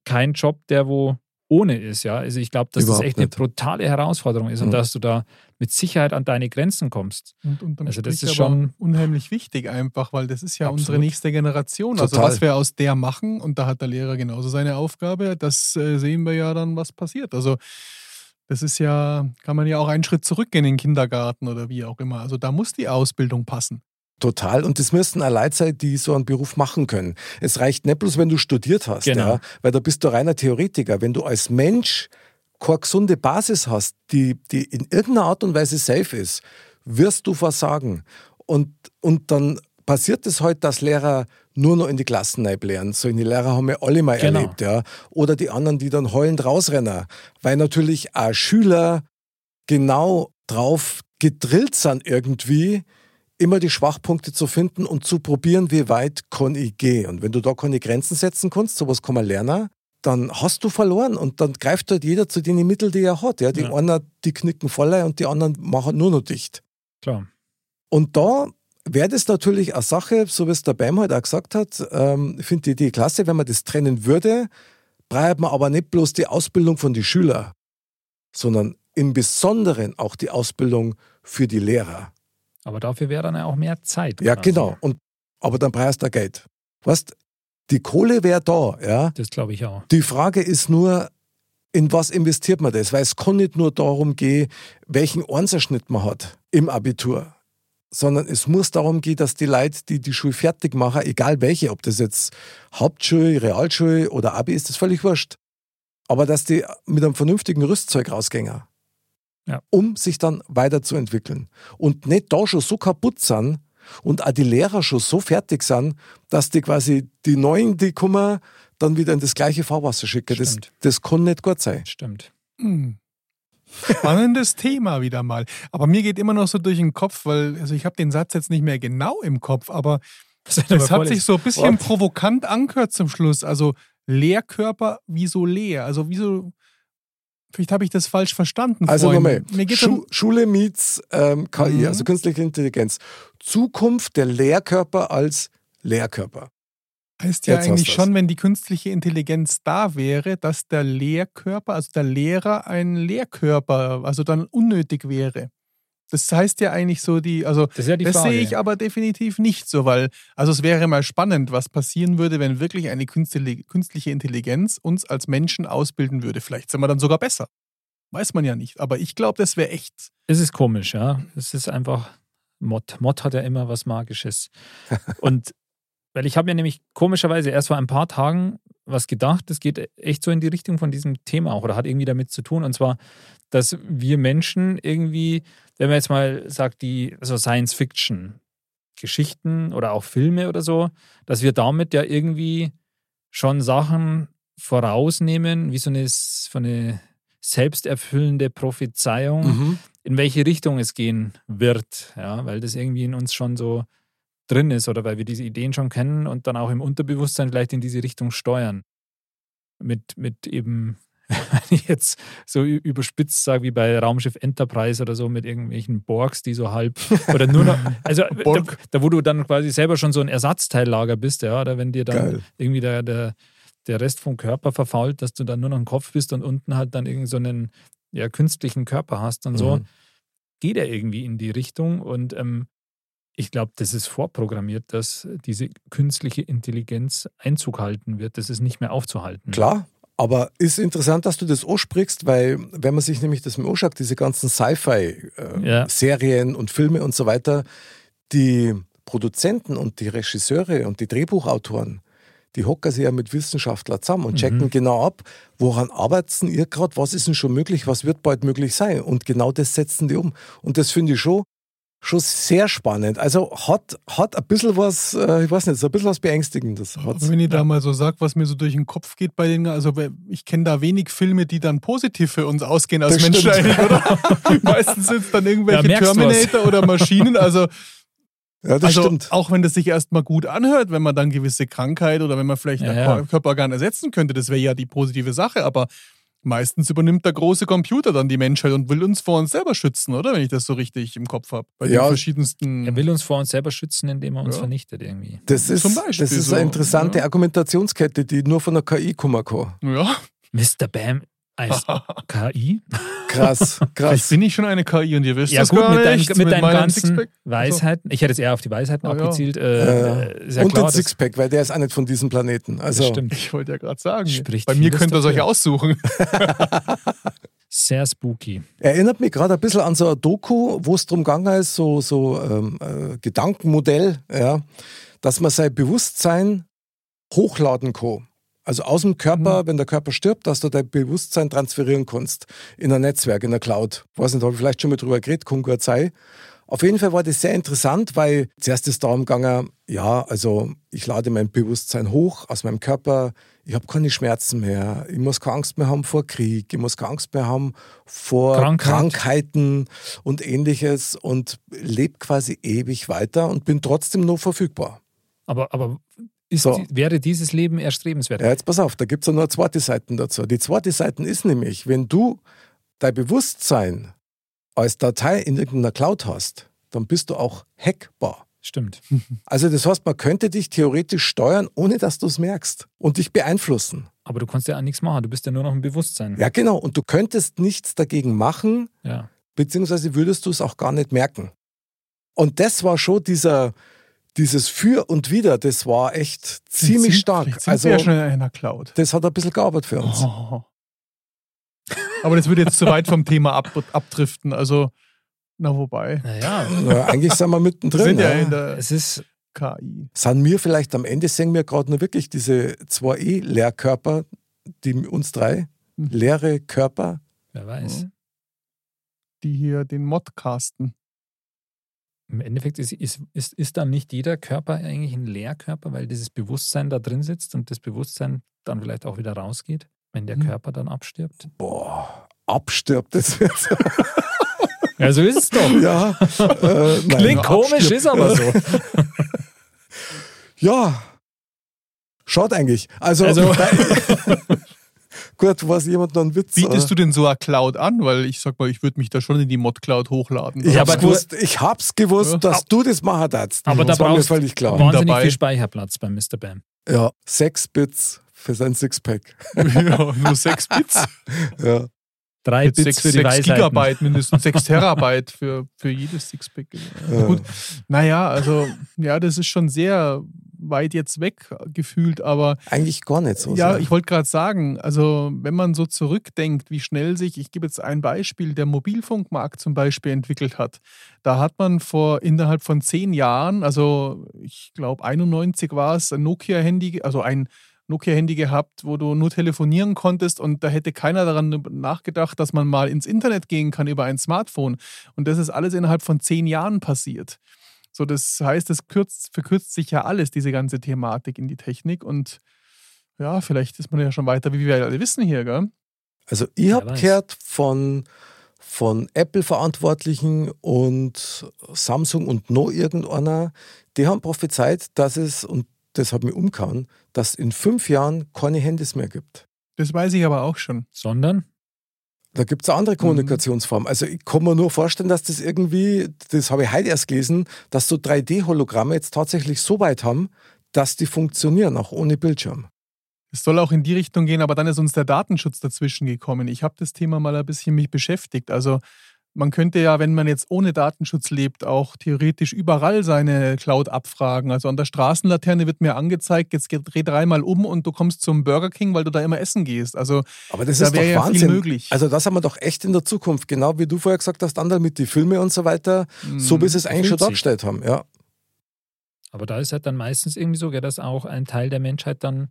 kein Job, der wo ohne ist, ja. Also ich glaube, dass Überhaupt das echt eine nicht. brutale Herausforderung ist und Mhm. dass du da mit Sicherheit an deine Grenzen kommst. Und Also das ist aber schon- unheimlich wichtig einfach, weil das ist ja Absolut. unsere nächste Generation. Also Total. was wir aus der machen, und da hat der Lehrer genauso seine Aufgabe, das äh, sehen wir ja dann, was passiert. Also das ist ja, kann man ja auch einen Schritt zurückgehen in den Kindergarten oder wie auch immer. Also da muss die Ausbildung passen. Total. Und das müssten auch Leute sein, die so einen Beruf machen können. Es reicht nicht bloß, wenn du studiert hast, Genau. ja, weil da bist du reiner Theoretiker. Wenn du als Mensch keine gesunde Basis hast, die, die in irgendeiner Art und Weise safe ist, wirst du versagen. Und, und dann passiert es heute, dass Lehrer nur noch in die Klassen lernen. So in die Lehrer haben wir alle mal Genau. erlebt, ja. Oder die anderen, die dann heulend rausrennen. Weil natürlich auch Schüler genau drauf gedrillt sind irgendwie, immer die Schwachpunkte zu finden und zu probieren, wie weit kann ich gehen. Und wenn du da keine Grenzen setzen kannst, sowas kann man lernen, dann hast du verloren und dann greift halt jeder zu den Mitteln, die er hat. Ja, die Ja. einen, die knicken voll ein und die anderen machen nur noch dicht. Klar. Und da wäre das natürlich eine Sache, so wie es der Beim halt auch gesagt hat, ähm, ich finde die Idee klasse, wenn man das trennen würde, braucht man aber nicht bloß die Ausbildung von den Schülern, sondern im Besonderen auch die Ausbildung für die Lehrer. Aber dafür wäre dann ja auch mehr Zeit. Ja, quasi. genau. Und, aber dann brauchst du Geld. Weißt, die Kohle wäre da, ja. Das glaube ich auch. Die Frage ist nur, in was investiert man das? Weil es kann nicht nur darum gehen, welchen Einserschnitt man hat im Abitur, sondern es muss darum gehen, dass die Leute, die die Schule fertig machen, egal welche, ob das jetzt Hauptschule, Realschule oder Abi ist, das völlig wurscht. Aber dass die mit einem vernünftigen Rüstzeug rausgehen, Ja. um sich dann weiterzuentwickeln. Und nicht da schon so kaputt sind und auch die Lehrer schon so fertig sind, dass die quasi die Neuen, die kommen, dann wieder in das gleiche Fahrwasser schicken. Das, das kann nicht gut sein. Stimmt. Hm. Spannendes Thema wieder mal. Aber mir geht immer noch so durch den Kopf, weil also ich habe den Satz jetzt nicht mehr genau im Kopf, aber das hat sich so ein bisschen What? provokant angehört zum Schluss. Also Leerkörper, wieso leer? Also wieso. Vielleicht habe ich das falsch verstanden. Also nochmal, Schu Schule meets ähm, KI, Mhm. also künstliche Intelligenz. Zukunft der Lehrkörper als Lehrkörper. heißt ja Jetzt eigentlich schon, wenn die künstliche Intelligenz da wäre, dass der Lehrkörper, also der Lehrer ein Lehrkörper, also dann unnötig wäre. Das heißt ja eigentlich so die, also Das ja die das sehe ich aber definitiv nicht so, weil, also es wäre mal spannend, was passieren würde, wenn wirklich eine künstliche künstliche Intelligenz uns als Menschen ausbilden würde. Vielleicht sind wir dann sogar besser. Weiß man ja nicht. Aber ich glaube, das wäre echt. Es ist komisch, ja. Es ist einfach Mod. Mod hat ja immer was Magisches. Und weil ich habe mir nämlich komischerweise erst vor ein paar Tagen was gedacht, das geht echt so in die Richtung von diesem Thema auch oder hat irgendwie damit zu tun. Und zwar, dass wir Menschen irgendwie, wenn man jetzt mal sagt, die so Science-Fiction, Geschichten oder auch Filme oder so, dass wir damit ja irgendwie schon Sachen vorausnehmen, wie so eine, so eine selbsterfüllende Prophezeiung Mhm. in welche Richtung es gehen wird, ja, weil das irgendwie in uns schon so drin ist oder weil wir diese Ideen schon kennen und dann auch im Unterbewusstsein vielleicht in diese Richtung steuern. Mit, mit eben, wenn ich jetzt so überspitzt sage, wie bei Raumschiff Enterprise oder so, mit irgendwelchen Borgs, die so halb oder nur noch, also da, Borg. da wo du dann quasi selber schon so ein Ersatzteillager bist, ja, oder wenn dir dann Geil. irgendwie der, der, der Rest vom Körper verfault, dass du dann nur noch ein Kopf bist und unten halt dann irgend so einen ja, künstlichen Körper hast und so, Mhm. geht er irgendwie in die Richtung. Und ähm, ich glaube, das ist vorprogrammiert, dass diese künstliche Intelligenz Einzug halten wird. Das ist nicht mehr aufzuhalten. Klar, aber ist interessant, dass du das ansprichst, weil wenn man sich nämlich das mal anschaut, diese ganzen Ja. Sci-Fi-Serien und Filme und so weiter, die Produzenten und die Regisseure und die Drehbuchautoren, die hocken sich ja mit Wissenschaftlern zusammen und checken Mhm. genau ab, woran arbeiten ihr gerade, was ist denn schon möglich, was wird bald möglich sein. Und genau das setzen die um. Und das finde ich schon, schon sehr spannend. Also hat, hat ein bisschen was, äh, ich weiß nicht, so ein bisschen was Beängstigendes. Hat's. Wenn ich da mal so sage, was mir so durch den Kopf geht bei den, also ich kenne da wenig Filme, die dann positiv für uns ausgehen als Menschen eigentlich, oder? Meistens sind es dann irgendwelche Ja, du was. Terminator oder Maschinen. Also, Ja, das also stimmt. auch wenn das sich erstmal gut anhört, wenn man dann gewisse Krankheit oder wenn man vielleicht Ja, ein ja. Körperorgan ersetzen könnte, das wäre ja die positive Sache, aber meistens übernimmt der große Computer dann die Menschheit und will uns vor uns selber schützen, oder? Wenn ich das so richtig im Kopf habe. Bei Ja. den verschiedensten. Er will uns vor uns selber schützen, indem er uns Ja. vernichtet irgendwie. Das ist, Zum Beispiel das ist so, eine interessante ja. Argumentationskette, die nur von der KI kommen kann. ja, Mr. Bam als KI? Krass, krass. bin ich schon eine KI und ihr wisst Ja das gut, gar mit, deinen, nicht. mit deinen ganzen Sixpack. Weisheiten. Ich hätte jetzt eher auf die Weisheiten Ah, ja. abgezielt. Äh, Äh, ja und klar, den Sixpack, weil der ist auch nicht von diesem Planeten. Also, das stimmt. Ich wollte ja gerade sagen, Spricht bei mir könnt ihr es euch aussuchen. Sehr spooky. Erinnert mich gerade ein bisschen an so ein Doku, wo es darum gegangen ist, so, so ähm, äh, Gedankenmodell, ja, dass man sein Bewusstsein hochladen kann. Also aus dem Körper, Mhm. wenn der Körper stirbt, dass du dein Bewusstsein transferieren kannst in ein Netzwerk, in der Cloud. Weiß nicht, habe ich vielleicht schon mal drüber geredet, sein. Auf jeden Fall war das sehr interessant, weil zuerst ist darum gegangen, ja, also ich lade mein Bewusstsein hoch aus meinem Körper, ich habe keine Schmerzen mehr, ich muss keine Angst mehr haben vor Krieg, ich muss keine Angst mehr haben vor Krankheit. Krankheiten und ähnliches und lebe quasi ewig weiter und bin trotzdem noch verfügbar. Aber, aber ist, So. wäre dieses Leben erstrebenswert? Ja, jetzt pass auf, da gibt es ja nur zweite Seite dazu. Die zweite Seite ist nämlich, wenn du dein Bewusstsein als Datei in irgendeiner Cloud hast, dann bist du auch hackbar. Stimmt. Also das heißt, man könnte dich theoretisch steuern, ohne dass du es merkst und dich beeinflussen. Aber du kannst ja auch nichts machen. Du bist ja nur noch im Bewusstsein. Ja, genau. Und du könntest nichts dagegen machen, Ja. beziehungsweise würdest du es auch gar nicht merken. Und das war schon dieser, dieses Für und Wider, das war echt ziemlich Sind- stark. Sind Also wir ja schon in einer Cloud. das hat ein bisschen gearbeitet für uns. Oh. Aber das würde jetzt zu weit vom Thema ab, abdriften. Also, na wobei. Naja, Ja, eigentlich sind wir Wir mittendrin. sind ja ja. in der es ist, KI. Sind wir vielleicht am Ende, sehen wir gerade nur wirklich diese zwei E-Lehrkörper, die uns drei, Mhm. leere Körper. wer weiß. Mhm. Die hier den Mod casten. Im Endeffekt ist, ist, ist, ist dann nicht jeder Körper eigentlich ein Leerkörper, weil dieses Bewusstsein da drin sitzt und das Bewusstsein dann vielleicht auch wieder rausgeht, wenn der Mhm. Körper dann abstirbt. Boah, abstirbt. Das wird Ja, so ist es doch. ja, äh, nein. Klingt komisch, ist aber so. Ja, schaut eigentlich. Also, Also- gut, was jemand noch einen Witz. Bietest du denn so eine Cloud an? Weil ich sag mal, ich würde mich da schon in die Mod-Cloud hochladen. Ich hab's gewusst, ich hab's gewusst, Ja. dass du das machen darfst. Aber da das war mir brauchst völlig klar. wahnsinnig dabei. viel Speicherplatz bei Mr. Bam. Ja, sechs Bits für sein Sixpack. ja, nur 6 Bits. Ja. Drei Mit Bits 6, für die Weisheiten. Gigabyte, mindestens 6 Terabyte für, für jedes Sixpack. Ja. Gut. Naja, also, ja, das ist schon sehr weit jetzt weg gefühlt, aber Eigentlich gar nicht so. ja, sehr. ich wollte gerade sagen, also wenn man so zurückdenkt, wie schnell sich, ich gebe jetzt ein Beispiel, der Mobilfunkmarkt zum Beispiel entwickelt hat. Da hat man vor innerhalb von zehn Jahren, also ich glaube 91 war es, ein Nokia-Handy, also ein Nokia-Handy gehabt, wo du nur telefonieren konntest und da hätte keiner daran nachgedacht, dass man mal ins Internet gehen kann über ein Smartphone. Und das ist alles innerhalb von zehn Jahren passiert. So, das heißt, es kürzt, verkürzt sich ja alles, diese ganze Thematik in die Technik und ja, vielleicht ist man ja schon weiter, wie wir alle wissen hier, gell? Also ich habe gehört von, von Apple-Verantwortlichen und Samsung und noch irgendeiner, die haben prophezeit, dass es, und das hat mich umgehauen, dass in fünf Jahren keine Handys mehr gibt. Das weiß ich aber auch schon. Sondern? Da gibt es eine Mhm. andere Kommunikationsform. Also ich kann mir nur vorstellen, dass das irgendwie, das habe ich heute erst gelesen, dass so 3D-Hologramme jetzt tatsächlich so weit haben, dass die funktionieren, auch ohne Bildschirm. Es soll auch in die Richtung gehen, aber dann ist uns der Datenschutz dazwischen gekommen. Ich habe das Thema mal ein bisschen mich beschäftigt. Also man könnte ja, wenn man jetzt ohne Datenschutz lebt, auch theoretisch überall seine Cloud abfragen. Also an der Straßenlaterne wird mir angezeigt, jetzt dreh dreimal um und du kommst zum Burger King, weil du da immer essen gehst. Also Aber das Da ist doch wäre ja viel Wahnsinn. möglich. Also das haben wir doch echt in der Zukunft. Genau wie du vorher gesagt hast, Andal, mit den Filmen und so weiter. So mh, wie sie es eigentlich schon dargestellt haben. Ja. Aber da ist halt dann meistens irgendwie so, dass auch ein Teil der Menschheit dann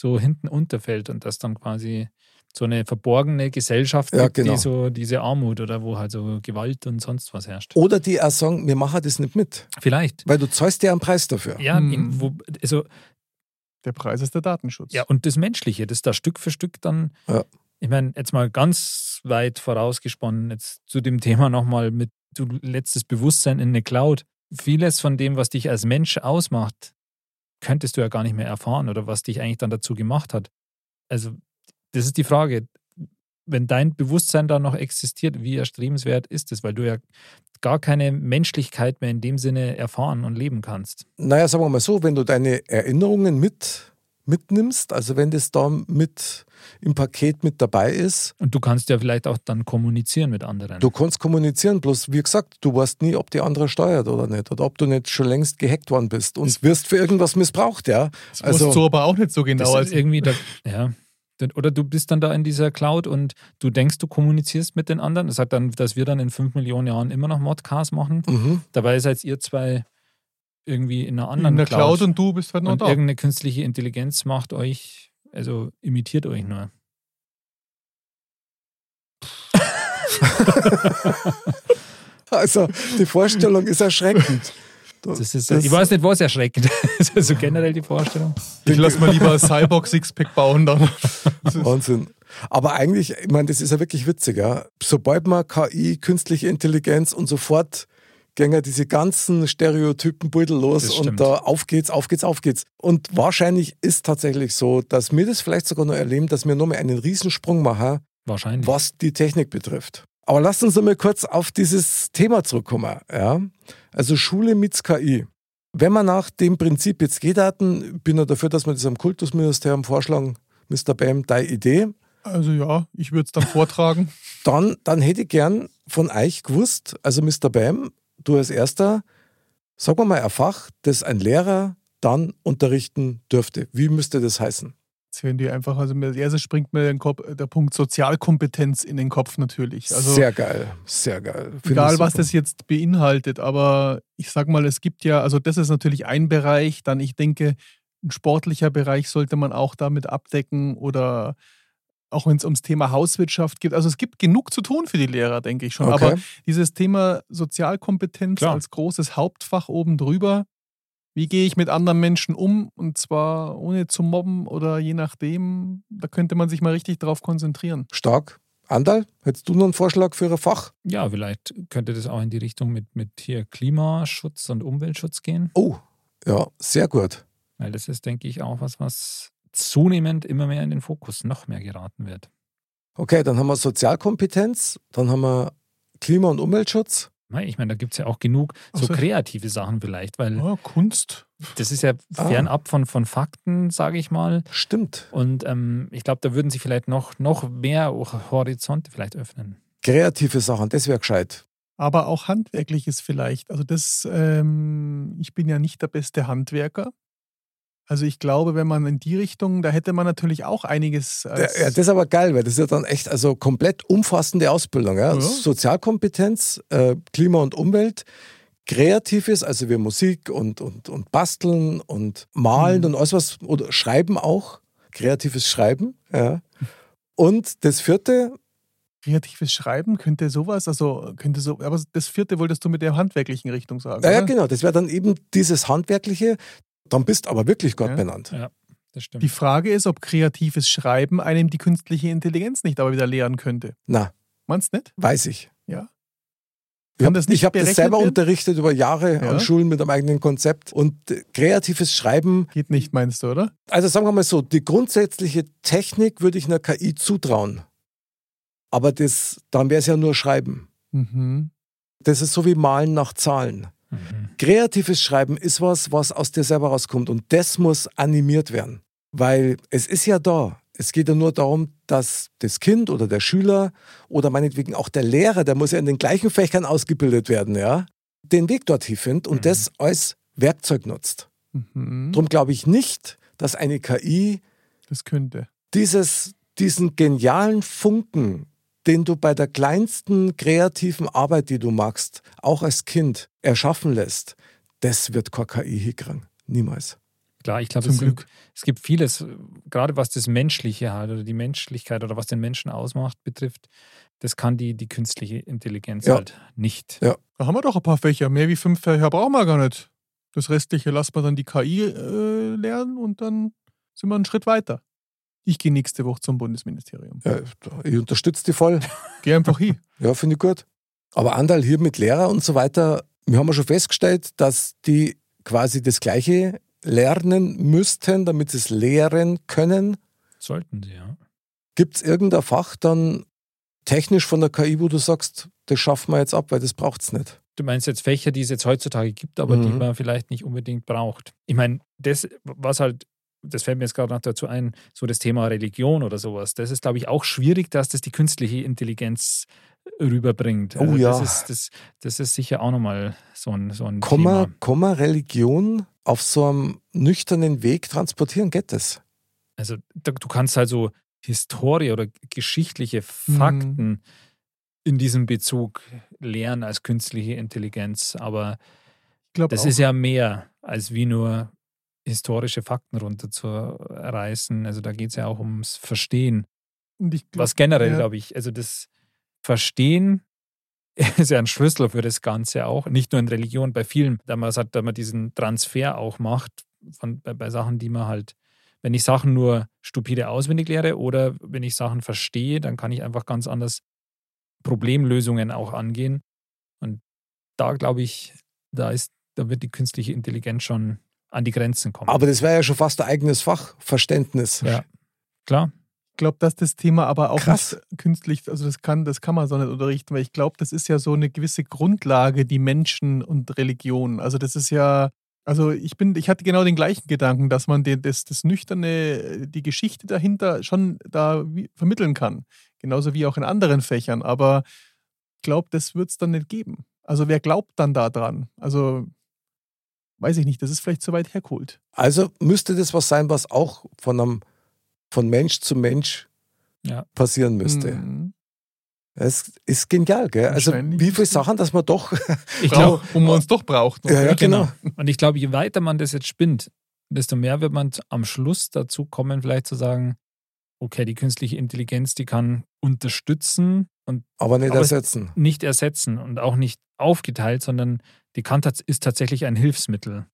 so hinten unterfällt und dass dann quasi so eine verborgene Gesellschaft Ja, gibt, genau. die so diese Armut oder wo halt so Gewalt und sonst was herrscht. Oder die auch sagen, wir machen das nicht mit. Vielleicht. Weil du zahlst ja einen Preis dafür. Ja, Hm. in, wo, also, der Preis ist der Datenschutz. ja, und das Menschliche, das da Stück für Stück dann, Ja. ich meine, jetzt mal ganz weit vorausgesponnen, jetzt zu dem Thema nochmal mit, du letztes Bewusstsein in eine Cloud. Vieles von dem, was dich als Mensch ausmacht, könntest du ja gar nicht mehr erfahren oder was dich eigentlich dann dazu gemacht hat. Also, das ist die Frage. Wenn dein Bewusstsein da noch existiert, wie erstrebenswert ist es, weil du ja gar keine Menschlichkeit mehr in dem Sinne erfahren und leben kannst. Naja, sagen wir mal so, wenn du deine Erinnerungen mit, mitnimmst, also wenn das da mit im Paket mit dabei ist, Und du kannst ja vielleicht auch dann kommunizieren mit anderen. du kannst kommunizieren, bloß wie gesagt, du weißt nie, ob die andere steuert oder nicht oder ob du nicht schon längst gehackt worden bist und wirst für irgendwas missbraucht, ja. Das Also- musst du aber auch nicht so das genau. ist Also, irgendwie, da, ja. Oder du bist dann da in dieser Cloud und du denkst, du kommunizierst mit den anderen. Das sagt dann, dass wir dann in fünf Millionen Jahren immer noch Modcasts machen. Mhm. Dabei seid ihr zwei irgendwie in einer anderen in der Cloud und du bist halt noch und da. irgendeine künstliche Intelligenz macht euch, also imitiert euch nur. Also die Vorstellung ist erschreckend. Das ist, Das- ich weiß nicht, was erschreckend ist. Also generell die Vorstellung. Ich lass mal lieber ein Cyborg Sixpack bauen dann. Wahnsinn. Aber eigentlich, ich meine, das ist ja wirklich witzig, ja. Sobald man KI, künstliche Intelligenz und sofort gehen ja diese ganzen Stereotypen Beutel los und da auf geht's, auf geht's, auf geht's. Und wahrscheinlich ist tatsächlich so, dass wir das vielleicht sogar noch erleben, dass wir nochmal einen Riesensprung machen, Wahrscheinlich. was die Technik betrifft. Aber lasst uns nochmal kurz auf dieses Thema zurückkommen. Ja? Also Schule mit KI. Wenn man nach dem Prinzip jetzt geht, hatten, bin ich dafür, dass wir das am Kultusministerium vorschlagen, Mr. Bam, deine Idee. Also ja, ich würde es dann vortragen. Dann, dann hätte ich gern von euch gewusst, also Mr. Bam, du als Erster, sag mal ein Fach, das ein Lehrer dann unterrichten dürfte. Wie müsste das heißen? Jetzt werden die einfach, also mir- als erstes springt mir Kopf, der Punkt Sozialkompetenz in den Kopf natürlich. Also sehr geil, sehr geil. Finde egal, was das jetzt beinhaltet, aber ich sag mal, es gibt ja, also das ist natürlich ein Bereich, dann ich denke, ein sportlicher Bereich sollte man auch damit abdecken oder auch wenn es ums Thema Hauswirtschaft geht. Also es gibt genug zu tun für die Lehrer, denke ich schon. Okay. Aber dieses Thema Sozialkompetenz Klar. als großes Hauptfach oben drüber. Wie gehe ich mit anderen Menschen um? Und zwar ohne zu mobben oder je nachdem. Da könnte man sich mal richtig drauf konzentrieren. Stark. Andal, hättest du noch einen Vorschlag für ein Fach? Ja, vielleicht könnte das auch in die Richtung mit, mit hier Klimaschutz und Umweltschutz gehen. Oh, ja, sehr gut. Weil das ist, denke ich, auch was, was zunehmend immer mehr in den Fokus noch mehr geraten wird. Okay, dann haben wir Sozialkompetenz, dann haben wir Klima- und Umweltschutz. Mei, Ich meine, da gibt es ja auch genug so Also- kreative Sachen vielleicht, weil Ja, Kunst. das ist ja Ah. fernab von, von Fakten, sage ich mal. Stimmt. Und ähm, ich glaube, da würden sich vielleicht noch, noch mehr Horizonte vielleicht öffnen. Kreative Sachen, das wäre gescheit. Aber auch handwerkliches vielleicht. Also das, ähm, ich bin ja nicht der beste Handwerker. Also ich glaube, wenn man in die Richtung, da hätte man natürlich auch einiges. Ja, das ist aber geil, weil das ist ja dann echt also komplett umfassende Ausbildung. Ja? Ja. Sozialkompetenz, äh, Klima und Umwelt, Kreatives, also wir Musik und, und, und Basteln und Malen Mhm. und alles was, oder Schreiben auch, kreatives Schreiben. Ja. Und das vierte, kreatives Schreiben könnte sowas, also könnte so, aber das vierte wolltest du mit der handwerklichen Richtung sagen. ja, ja genau, das wäre dann eben dieses Handwerkliche, dann bist aber wirklich Gott Ja. benannt. Ja, das stimmt. Die Frage ist, ob kreatives Schreiben einem die künstliche Intelligenz nicht aber wieder lehren könnte. Na, Meinst du nicht? weiß ich. Ja. Ich habe das nicht hab das selber werden? unterrichtet über Jahre Ja. an Schulen mit einem eigenen Konzept. Und äh, kreatives Schreiben Geht nicht, meinst du, oder? Also sagen wir mal so, die grundsätzliche Technik würde ich einer KI zutrauen. Aber das, dann wäre es ja nur Schreiben. Mhm. Das ist so wie Malen nach Zahlen. Mhm. Kreatives Schreiben ist was, was aus dir selber rauskommt. Und das muss animiert werden. Weil es ist ja da. Es geht ja nur darum, dass das Kind oder der Schüler oder meinetwegen auch der Lehrer, der muss ja in den gleichen Fächern ausgebildet werden, ja, den Weg dorthin findet und Mhm. das als Werkzeug nutzt. Mhm. Darum glaube ich nicht, dass eine KI Das könnte. dieses, diesen genialen Funken, den du bei der kleinsten kreativen Arbeit, die du machst, auch als Kind erschaffen lässt, das wird keine KI hinkriegen. Niemals. Klar, ich glaube, Zum es, es gibt vieles, gerade was das Menschliche halt oder die Menschlichkeit oder was den Menschen ausmacht, betrifft, das kann die, die künstliche Intelligenz Ja. halt nicht. Ja. Da haben wir doch ein paar Fächer. Mehr wie fünf Fächer brauchen wir gar nicht. Das Restliche lassen wir dann die KI äh, lernen und dann sind wir einen Schritt weiter. Ich gehe nächste Woche zum Bundesministerium. Ja, ich unterstütze die voll. Geh einfach hin. Ja, finde ich gut. Aber Andal hier mit Lehrer und so weiter, wir haben ja schon festgestellt, dass die quasi das Gleiche lernen müssten, damit sie es lehren können. Sollten sie, ja. Gibt es irgendein Fach dann technisch von der KI, wo du sagst, das schaffen wir jetzt ab, weil das braucht es nicht? Du meinst jetzt Fächer, die es jetzt heutzutage gibt, aber die Mhm. man vielleicht nicht unbedingt braucht. Ich meine, das, was halt, das fällt mir jetzt gerade noch dazu ein, so das Thema Religion oder sowas, das ist, glaube ich, auch schwierig, dass das die künstliche Intelligenz rüberbringt. Oh Also ja. Das ist, das, das ist sicher auch nochmal so ein, so ein Komma, Thema. Komma Religion auf so einem nüchternen Weg transportieren, geht das? Also du kannst halt so Historie oder geschichtliche Fakten in diesem Bezug lernen als künstliche Intelligenz, aber Das ist ja mehr als wie nur historische Fakten runterzureißen. Also da geht es ja auch ums Verstehen. und ich glaub, Was generell, ja. glaube ich, also das Verstehen ist ja ein Schlüssel für das Ganze auch. Nicht nur in Religion, bei vielen, da man sagt, da man diesen Transfer auch macht von, bei, bei Sachen, die man halt, wenn ich Sachen nur stupide auswendig lehre oder wenn ich Sachen verstehe, dann kann ich einfach ganz anders Problemlösungen auch angehen. Und da glaube ich, da ist, da wird die künstliche Intelligenz schon an die Grenzen kommen. Aber das wäre ja schon fast ein eigenes Fach, Verständnis. ja, klar. Ich glaube, dass das Thema aber auch Krass. nicht künstlich, also das kann, das kann man so nicht unterrichten, weil ich glaube, das ist ja so eine gewisse Grundlage, die Menschen und Religion. Also das ist ja, also ich bin, ich hatte genau den gleichen Gedanken, dass man den, das, das Nüchterne, die Geschichte dahinter schon da wie, vermitteln kann. Genauso wie auch in anderen Fächern. Aber ich glaube, das wird es dann nicht geben. Also wer glaubt dann da dran? Also weiß ich nicht, das ist vielleicht zu weit hergeholt. Also müsste das was sein, was auch von, einem, von Mensch zu Mensch Ja. passieren müsste. Mhm. Das ist genial, gell? Also wie viele es. Sachen, dass man doch. Ich wo man uns doch braucht. ja, ja, genau. Und ich glaube, je weiter man das jetzt spinnt, desto mehr wird man am Schluss dazu kommen, vielleicht zu sagen, okay, die künstliche Intelligenz, die kann unterstützen und Aber nicht Aber es- ersetzen. nicht ersetzen und auch nicht aufgeteilt, sondern die kann, tats- ist tatsächlich ein Hilfsmittel.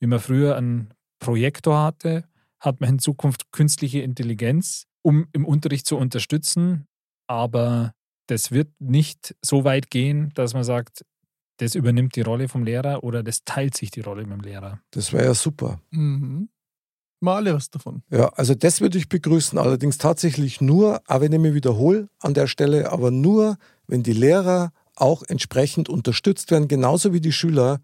Wie man früher einen Projektor hatte, hat man in Zukunft künstliche Intelligenz, um im Unterricht zu unterstützen. aber das wird nicht so weit gehen, dass man sagt, das übernimmt die Rolle vom Lehrer oder das teilt sich die Rolle mit dem Lehrer. Das wäre ja super. Mhm. Mal alle was davon. Ja, also das würde ich begrüßen. Allerdings tatsächlich nur, auch wenn ich mich wiederhole an der Stelle, aber nur, wenn die Lehrer auch entsprechend unterstützt werden, genauso wie die Schüler,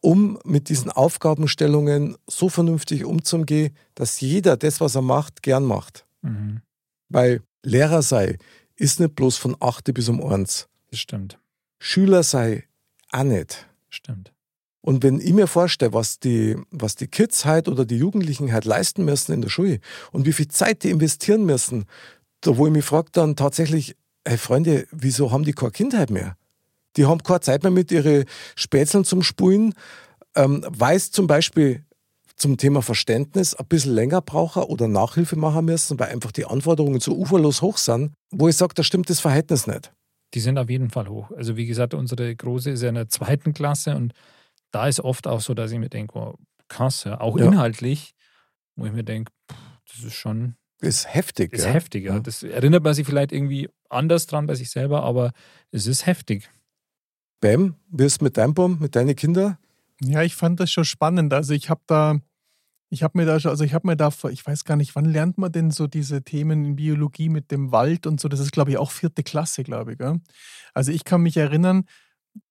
um mit diesen Aufgabenstellungen so vernünftig umzugehen, dass jeder das, was er macht, gern macht. Mhm. Weil Lehrer sei, ist nicht bloß von 8 bis um 1. Das stimmt. Schüler sei, auch nicht. Stimmt. Und wenn ich mir vorstelle, was die, was die Kids halt oder die Jugendlichen halt leisten müssen in der Schule und wie viel Zeit die investieren müssen, da wo ich mich frage dann tatsächlich, hey Freunde, wieso haben die keine Kindheit mehr? Die haben keine Zeit mehr mit ihren Spätzeln zum Spulen, ähm, weil es zum Beispiel zum Thema Verständnis ein bisschen länger brauchen oder Nachhilfe machen müssen, weil einfach die Anforderungen so uferlos hoch sind, wo ich sage, da stimmt das Verhältnis nicht. Die sind auf jeden Fall hoch. Also wie gesagt, unsere Große ist ja in der zweiten Klasse und da ist oft auch so, dass ich mir denke, oh, krass, ja. auch Ja. inhaltlich, wo ich mir denke, das ist schon Ist heftig. ist ja. heftig. Ja. Das erinnert man sich vielleicht irgendwie anders dran bei sich selber, aber es ist heftig. Bam, wie ist mit deinem Baum, mit deinen Kindern? Ja, ich fand das schon spannend. Also ich habe da, ich habe mir da schon, also ich habe mir da, vor- ich weiß gar nicht, wann lernt man denn so diese Themen in Biologie mit dem Wald und so? Das ist, glaube ich, auch vierte Klasse, glaube ich. Gell? Also ich kann mich erinnern,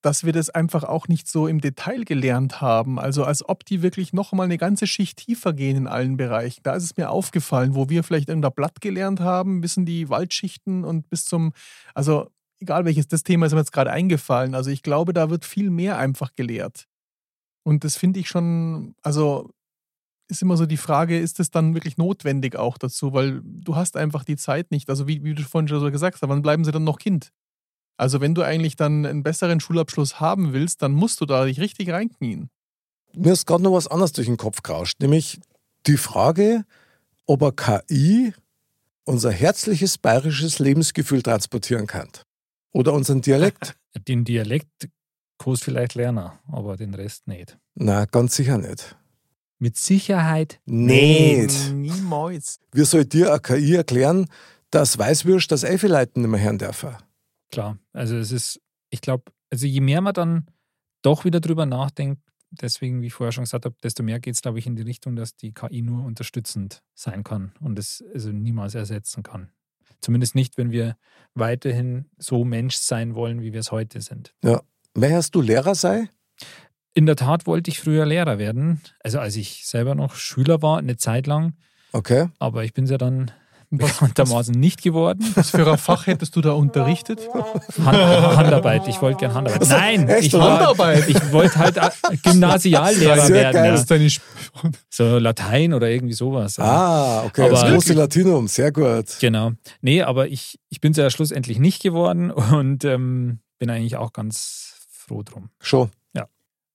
dass wir das einfach auch nicht so im Detail gelernt haben. Also als ob die wirklich noch mal eine ganze Schicht tiefer gehen in allen Bereichen. Da ist es mir aufgefallen, wo wir vielleicht irgendein Blatt gelernt haben, bis in die Waldschichten und bis zum, also egal welches das Thema ist mir jetzt gerade eingefallen. Also ich glaube, da wird viel mehr einfach gelehrt. Und das finde ich schon, also ist immer so die Frage, ist es dann wirklich notwendig auch dazu? Weil du hast einfach die Zeit nicht. Also wie, wie du vorhin schon so gesagt hast, wann bleiben sie dann noch Kind? Also wenn du eigentlich dann einen besseren Schulabschluss haben willst, dann musst du da dich richtig reinknien. Mir ist gerade noch was anderes durch den Kopf gerauscht, nämlich die Frage, ob er KI unser herzliches bayerisches Lebensgefühl transportieren kann. Oder unseren Dialekt. Den Dialekt kannst vielleicht lernen, aber den Rest nicht. Na, ganz sicher nicht. Mit Sicherheit Nicht. Niemals. Wie soll dir eine KI erklären, dass Weißwürst das Elfeleiten nicht mehr hören dürfen? Klar, also es ist, ich glaube, also je mehr man dann doch wieder drüber nachdenkt, deswegen, wie ich vorher schon gesagt habe, desto mehr geht es, glaube ich, in die Richtung, dass die KI nur unterstützend sein kann und es also niemals ersetzen kann. Zumindest nicht, wenn wir weiterhin so Mensch sein wollen, wie wir es heute sind. Wer hast du Lehrer sei? In der Tat wollte ich früher Lehrer werden, also als ich selber noch Schüler war, eine Zeit lang, Okay. aber ich bin es ja dann bekanntermaßen nicht geworden. Was für ein Fach hättest du da unterrichtet? Hand, Handarbeit, ich wollte gern Handarbeit. Nein, echt? ich, war, ich wollte halt äh, Gymnasiallehrer Sehr werden. geil. Ja. Das ist So Latein oder irgendwie sowas. ja. Ah, okay. Aber- das große Latinum, sehr gut. Genau. Nee, aber ich, ich bin es ja schlussendlich nicht geworden und ähm, bin eigentlich auch ganz froh drum. Schon.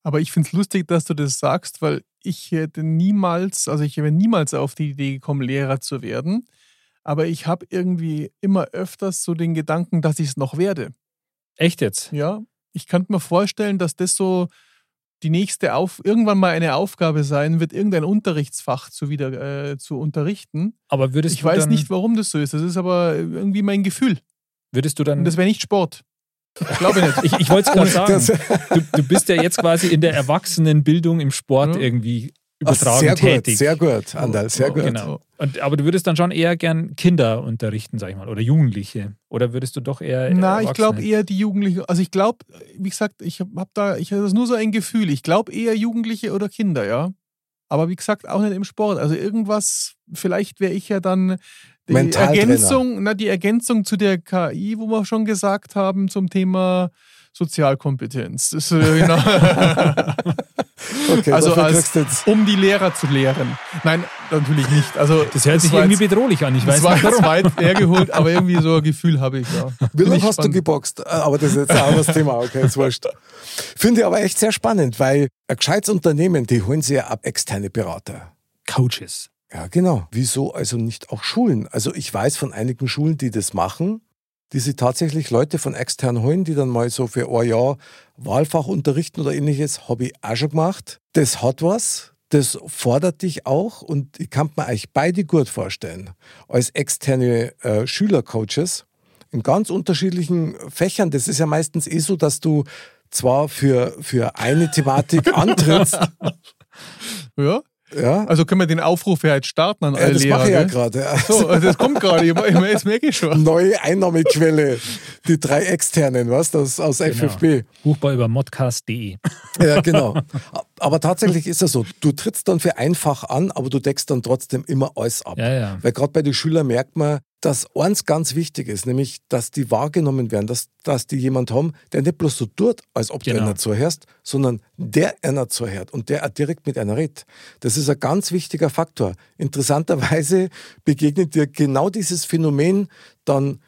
Aber ich finde es lustig, dass du das sagst, weil ich hätte niemals, also ich wäre niemals auf die Idee gekommen, Lehrer zu werden. Aber ich habe irgendwie immer öfters so den Gedanken, dass ich es noch werde. Echt jetzt? Ja, ich könnte mir vorstellen, dass das so die nächste auf irgendwann mal eine Aufgabe sein wird, irgendein Unterrichtsfach zu wieder äh, zu unterrichten. Aber würdest Ich weiß nicht, warum das so ist. Das ist aber irgendwie mein Gefühl. würdest du dann, Und das wäre nicht Sport. Ich glaube nicht. ich, ich wollte es gerade sagen, du, du bist ja jetzt quasi in der Erwachsenenbildung im Sport Ja. irgendwie Ach, übertragen sehr gut, tätig. sehr gut, Andal, sehr gut. Genau. Und, aber du würdest dann schon eher gern Kinder unterrichten, sag ich mal, oder Jugendliche. Oder würdest du doch eher. Na, ich glaube eher die Jugendlichen. Also ich glaube, wie gesagt, ich habe hab da, ich habe das nur so ein Gefühl. Ich glaube eher Jugendliche oder Kinder, ja. Aber wie gesagt, auch nicht im Sport. Also irgendwas, vielleicht wäre ich ja dann die. Ergänzung, na, die Ergänzung zu der KI, wo wir schon gesagt haben, zum Thema Sozialkompetenz. Das, äh, genau. Okay, Also als- du jetzt um die Lehrer zu lehren. Nein, natürlich nicht. Also Das hört sich war irgendwie jetzt- bedrohlich an. Ich das weiß war nicht jetzt warum. weit hergeholt, aber irgendwie so ein Gefühl habe ich, ja. Wie lange hast du spannend. geboxt? Ah, Aber das ist jetzt ein anderes Thema, okay, jetzt wurscht. Finde ich aber echt sehr spannend, weil ein gescheites Unternehmen, die holen sich ja ab externe Berater. Coaches. Ja, genau. Wieso also nicht auch Schulen? Also ich weiß von einigen Schulen, die das machen, die sie tatsächlich Leute von extern holen, die dann mal so für ein Jahr Wahlfach unterrichten oder ähnliches, habe ich auch schon gemacht. Das hat was, das fordert dich auch und ich kann mir euch beide gut vorstellen, als externe äh, Schülercoaches, in ganz unterschiedlichen Fächern. Das ist ja meistens eh so, dass du zwar für, für eine Thematik antrittst. Ja. Ja, Also können wir den Aufruf ja jetzt starten an ja, alle das Lehrer. mache ich ja gerade. Ja. So, also das kommt gerade. Ich, ich, jetzt merke ich schon. Neue Einnahmequelle, die drei externen, was das aus Genau. FFB. Buchbar über modcast.de. Ja, genau. Aber tatsächlich ist es so, du trittst dann für einfach an, aber du deckst dann trotzdem immer alles ab. Ja, ja. Weil gerade bei den Schülern merkt man, dass eins ganz wichtig ist, nämlich, dass die wahrgenommen werden, dass, dass die jemand haben, der nicht bloß so tut, als ob du Genau. einer zuhörst, sondern der einer zuhört und der auch direkt mit einer redet. Das ist ein ganz wichtiger Faktor. Interessanterweise begegnet dir genau dieses Phänomen dann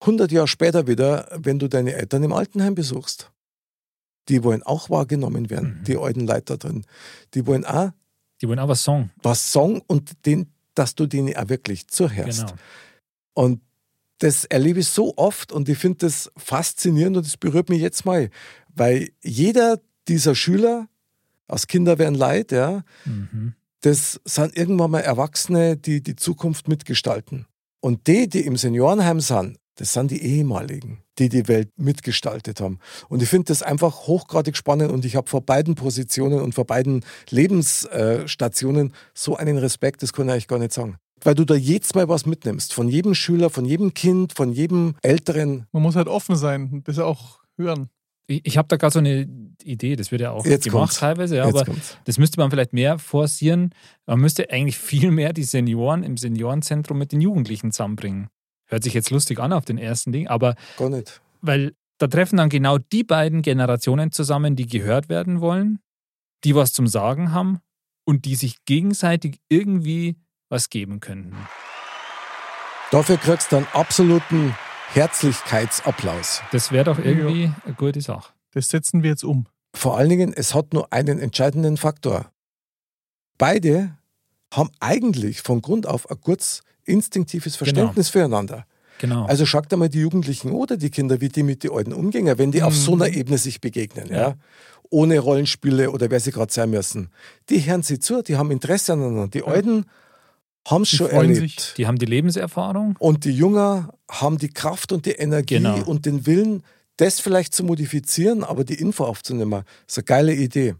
100 Jahre später wieder, wenn du deine Eltern im Altenheim besuchst. Die wollen auch wahrgenommen werden, Mhm. die alten Leute da drin. Die wollen auch Die wollen aber Song. was sagen und den, dass du denen auch wirklich zuhörst. Genau. Und das erlebe ich so oft und ich finde das faszinierend und es berührt mich jetzt mal, weil jeder dieser Schüler aus Kinder werden leid, ja, Mhm. das sind irgendwann mal Erwachsene, die die Zukunft mitgestalten. Und die, die im Seniorenheim sind, das sind die ehemaligen, die die Welt mitgestaltet haben. Und ich finde das einfach hochgradig spannend und ich habe vor beiden Positionen und vor beiden Lebensstationen so einen Respekt, das kann ich eigentlich gar nicht sagen. Weil du da jedes Mal was mitnimmst, von jedem Schüler, von jedem Kind, von jedem Älteren. Man muss halt offen sein und das auch hören. Ich, ich habe da gerade so eine Idee, das wird ja auch Jetzt gemacht kommt's. teilweise, ja, Jetzt aber kommt's. das müsste man vielleicht mehr forcieren. Man müsste eigentlich viel mehr die Senioren im Seniorenzentrum mit den Jugendlichen zusammenbringen. Hört sich jetzt lustig an auf den ersten Ding, aber Gar nicht. weil da treffen dann genau die beiden Generationen zusammen, die gehört werden wollen, die was zum Sagen haben und die sich gegenseitig irgendwie was geben könnten. Dafür kriegst du einen absoluten Herzlichkeitsapplaus. Das wäre doch irgendwie eine gute Sache. Das setzen wir jetzt um. Vor allen Dingen, es hat nur einen entscheidenden Faktor. Beide haben eigentlich von Grund auf ein kurz instinktives Verständnis füreinander. Genau. Also schaut einmal die Jugendlichen oder die Kinder, wie die mit den Alten umgehen, wenn die auf so einer Ebene sich begegnen, ja. Ja. Ohne Rollenspiele oder wer sie gerade sein müssen. Die hören sie zu, die haben Interesse aneinander. Die Alten haben es schon erlebt. sich. die haben die Lebenserfahrung. Und die Jünger haben die Kraft und die Energie Genau. und den Willen, das vielleicht zu modifizieren, aber die Info aufzunehmen. Das ist eine geile Idee.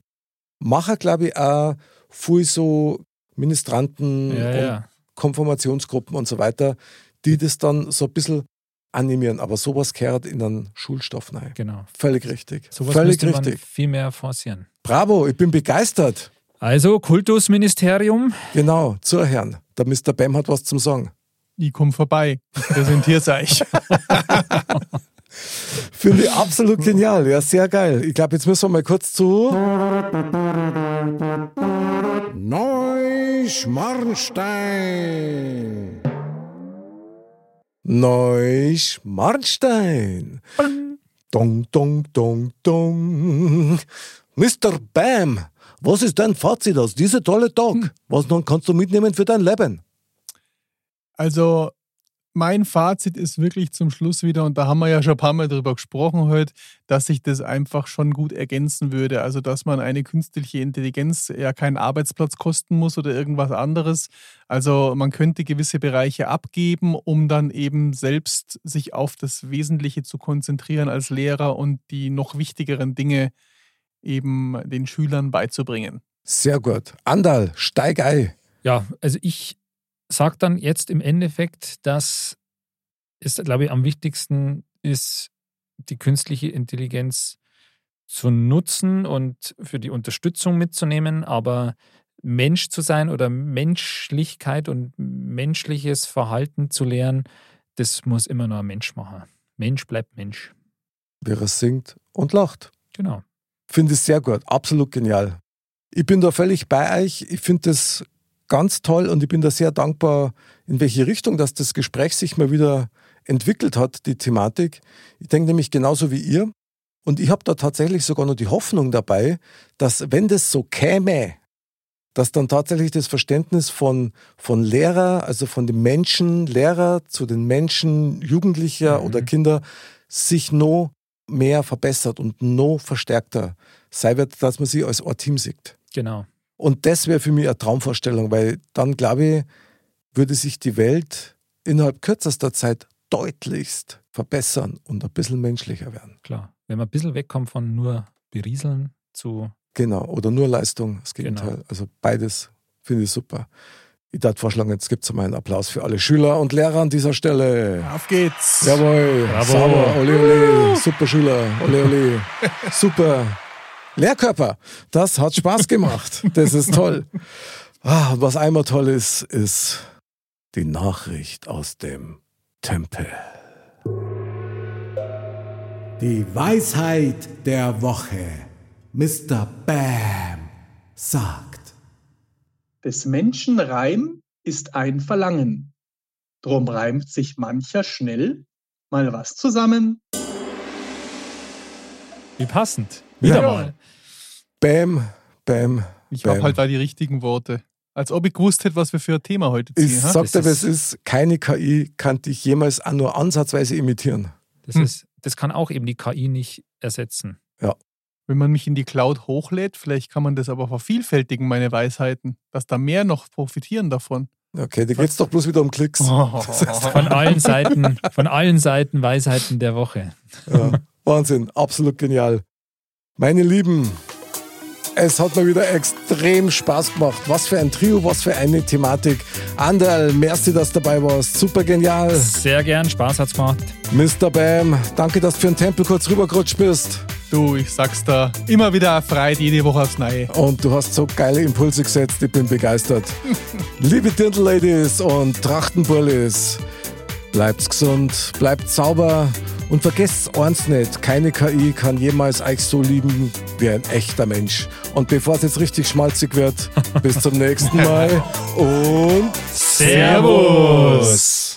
Macher, glaube ich, auch viel so Ministranten Ja, und ja. Konfirmationsgruppen und so weiter, die das dann so ein bisschen animieren. Aber sowas gehört in einen Schulstoff rein. Genau. Völlig richtig. Sowas Völlig müsste man richtig. viel mehr forcieren. Bravo, ich bin begeistert. Also, Kultusministerium. Genau, zur Herrn. Der Mr. Bam hat was zum Sagen. Ich komme vorbei. Präsentier's euch. Finde ich absolut genial. Ja, sehr geil. Ich glaube, jetzt müssen wir mal kurz zu. Neuschmarnstein. Neuschmarnstein. Dong, dong, dong, dong. Mr. Bam, was ist dein Fazit aus diesem tollen Tag? Was noch kannst du mitnehmen für dein Leben? Also, mein Fazit ist wirklich zum Schluss wieder, und da haben wir ja schon ein paar Mal drüber gesprochen heute, dass sich das einfach schon gut ergänzen würde. Also, dass man eine künstliche Intelligenz ja keinen Arbeitsplatz kosten muss oder irgendwas anderes. Also, man könnte gewisse Bereiche abgeben, um dann eben selbst sich auf das Wesentliche zu konzentrieren als Lehrer und die noch wichtigeren Dinge eben den Schülern beizubringen. Sehr gut. Andal, steig ein. Ja, also ich sage dann jetzt im Endeffekt, dass es, glaube ich, am wichtigsten ist, die künstliche Intelligenz zu nutzen und für die Unterstützung mitzunehmen, aber Mensch zu sein oder Menschlichkeit und menschliches Verhalten zu lernen, das muss immer nur ein Mensch machen. Mensch bleibt Mensch. Wer es singt und lacht. Genau. Finde ich sehr gut, absolut genial. Ich bin da völlig bei euch. Ich finde das ganz toll und ich bin da sehr dankbar, in welche Richtung dass das Gespräch sich mal wieder entwickelt hat, die Thematik. Ich denke nämlich genauso wie ihr. Und ich habe da tatsächlich sogar noch die Hoffnung dabei, dass wenn das so käme, dass dann tatsächlich das Verständnis von, von Lehrer, also von dem Menschen, Lehrer zu den Menschen, Jugendlicher Mhm. oder Kinder, sich noch mehr verbessert und noch verstärkter sei wird, dass man sie als ein Team sieht. Genau. Und das wäre für mich eine Traumvorstellung, weil dann, glaube ich, würde sich die Welt innerhalb kürzester Zeit deutlichst verbessern und ein bisschen menschlicher werden. Klar. Wenn man ein bisschen wegkommt von nur berieseln zu. Genau, oder nur Leistung, das Gegenteil. Genau. Also beides finde ich super. Ich würde vorschlagen, jetzt gibt es mal einen Applaus für alle Schüler und Lehrer an dieser Stelle. Auf geht's. Jawohl, Bravo. sauber, ole ole, super Schüler, ole ole, super. Lehrkörper, das hat Spaß gemacht, das ist toll. Ah, was einmal toll ist, ist die Nachricht aus dem Tempel. Die Weisheit der Woche. Mr. Bam sagt. Des Menschen Reim ist ein Verlangen. Drum reimt sich mancher schnell mal was zusammen. Wie passend. Wieder Ja. mal. Bam, bam, Ich habe halt da die richtigen Worte. Als ob ich gewusst hätte, was wir für ein Thema heute ziehen. Ich ha? sag dir, Das was ist, keine KI kann dich jemals auch nur ansatzweise imitieren. Das, Hm. ist, das kann auch eben die KI nicht ersetzen. Wenn man mich in die Cloud hochlädt, vielleicht kann man das aber vervielfältigen, meine Weisheiten, dass da mehr noch profitieren davon. Okay, da geht's doch bloß wieder um Klicks. Von allen Seiten, von allen Seiten Weisheiten der Woche. Ja, Wahnsinn, absolut genial. Meine Lieben, es hat mir wieder extrem Spaß gemacht. Was für ein Trio, was für eine Thematik. Anderl, merci, dass du dabei warst. Super genial. Sehr gern, Spaß hat's gemacht. Mr. Bam, danke, dass du für den Tempel kurz rübergerutscht bist. Du, ich sag's da, immer wieder erfreut, jede Woche aufs Neue. Und du hast so geile Impulse gesetzt, ich bin begeistert. Liebe Dirndl-Ladies und Trachtenbullis, bleibt gesund, bleibt sauber und vergesst eins nicht, keine KI kann jemals euch so lieben wie ein echter Mensch. Und bevor es jetzt richtig schmalzig wird, bis zum nächsten Mal und Servus.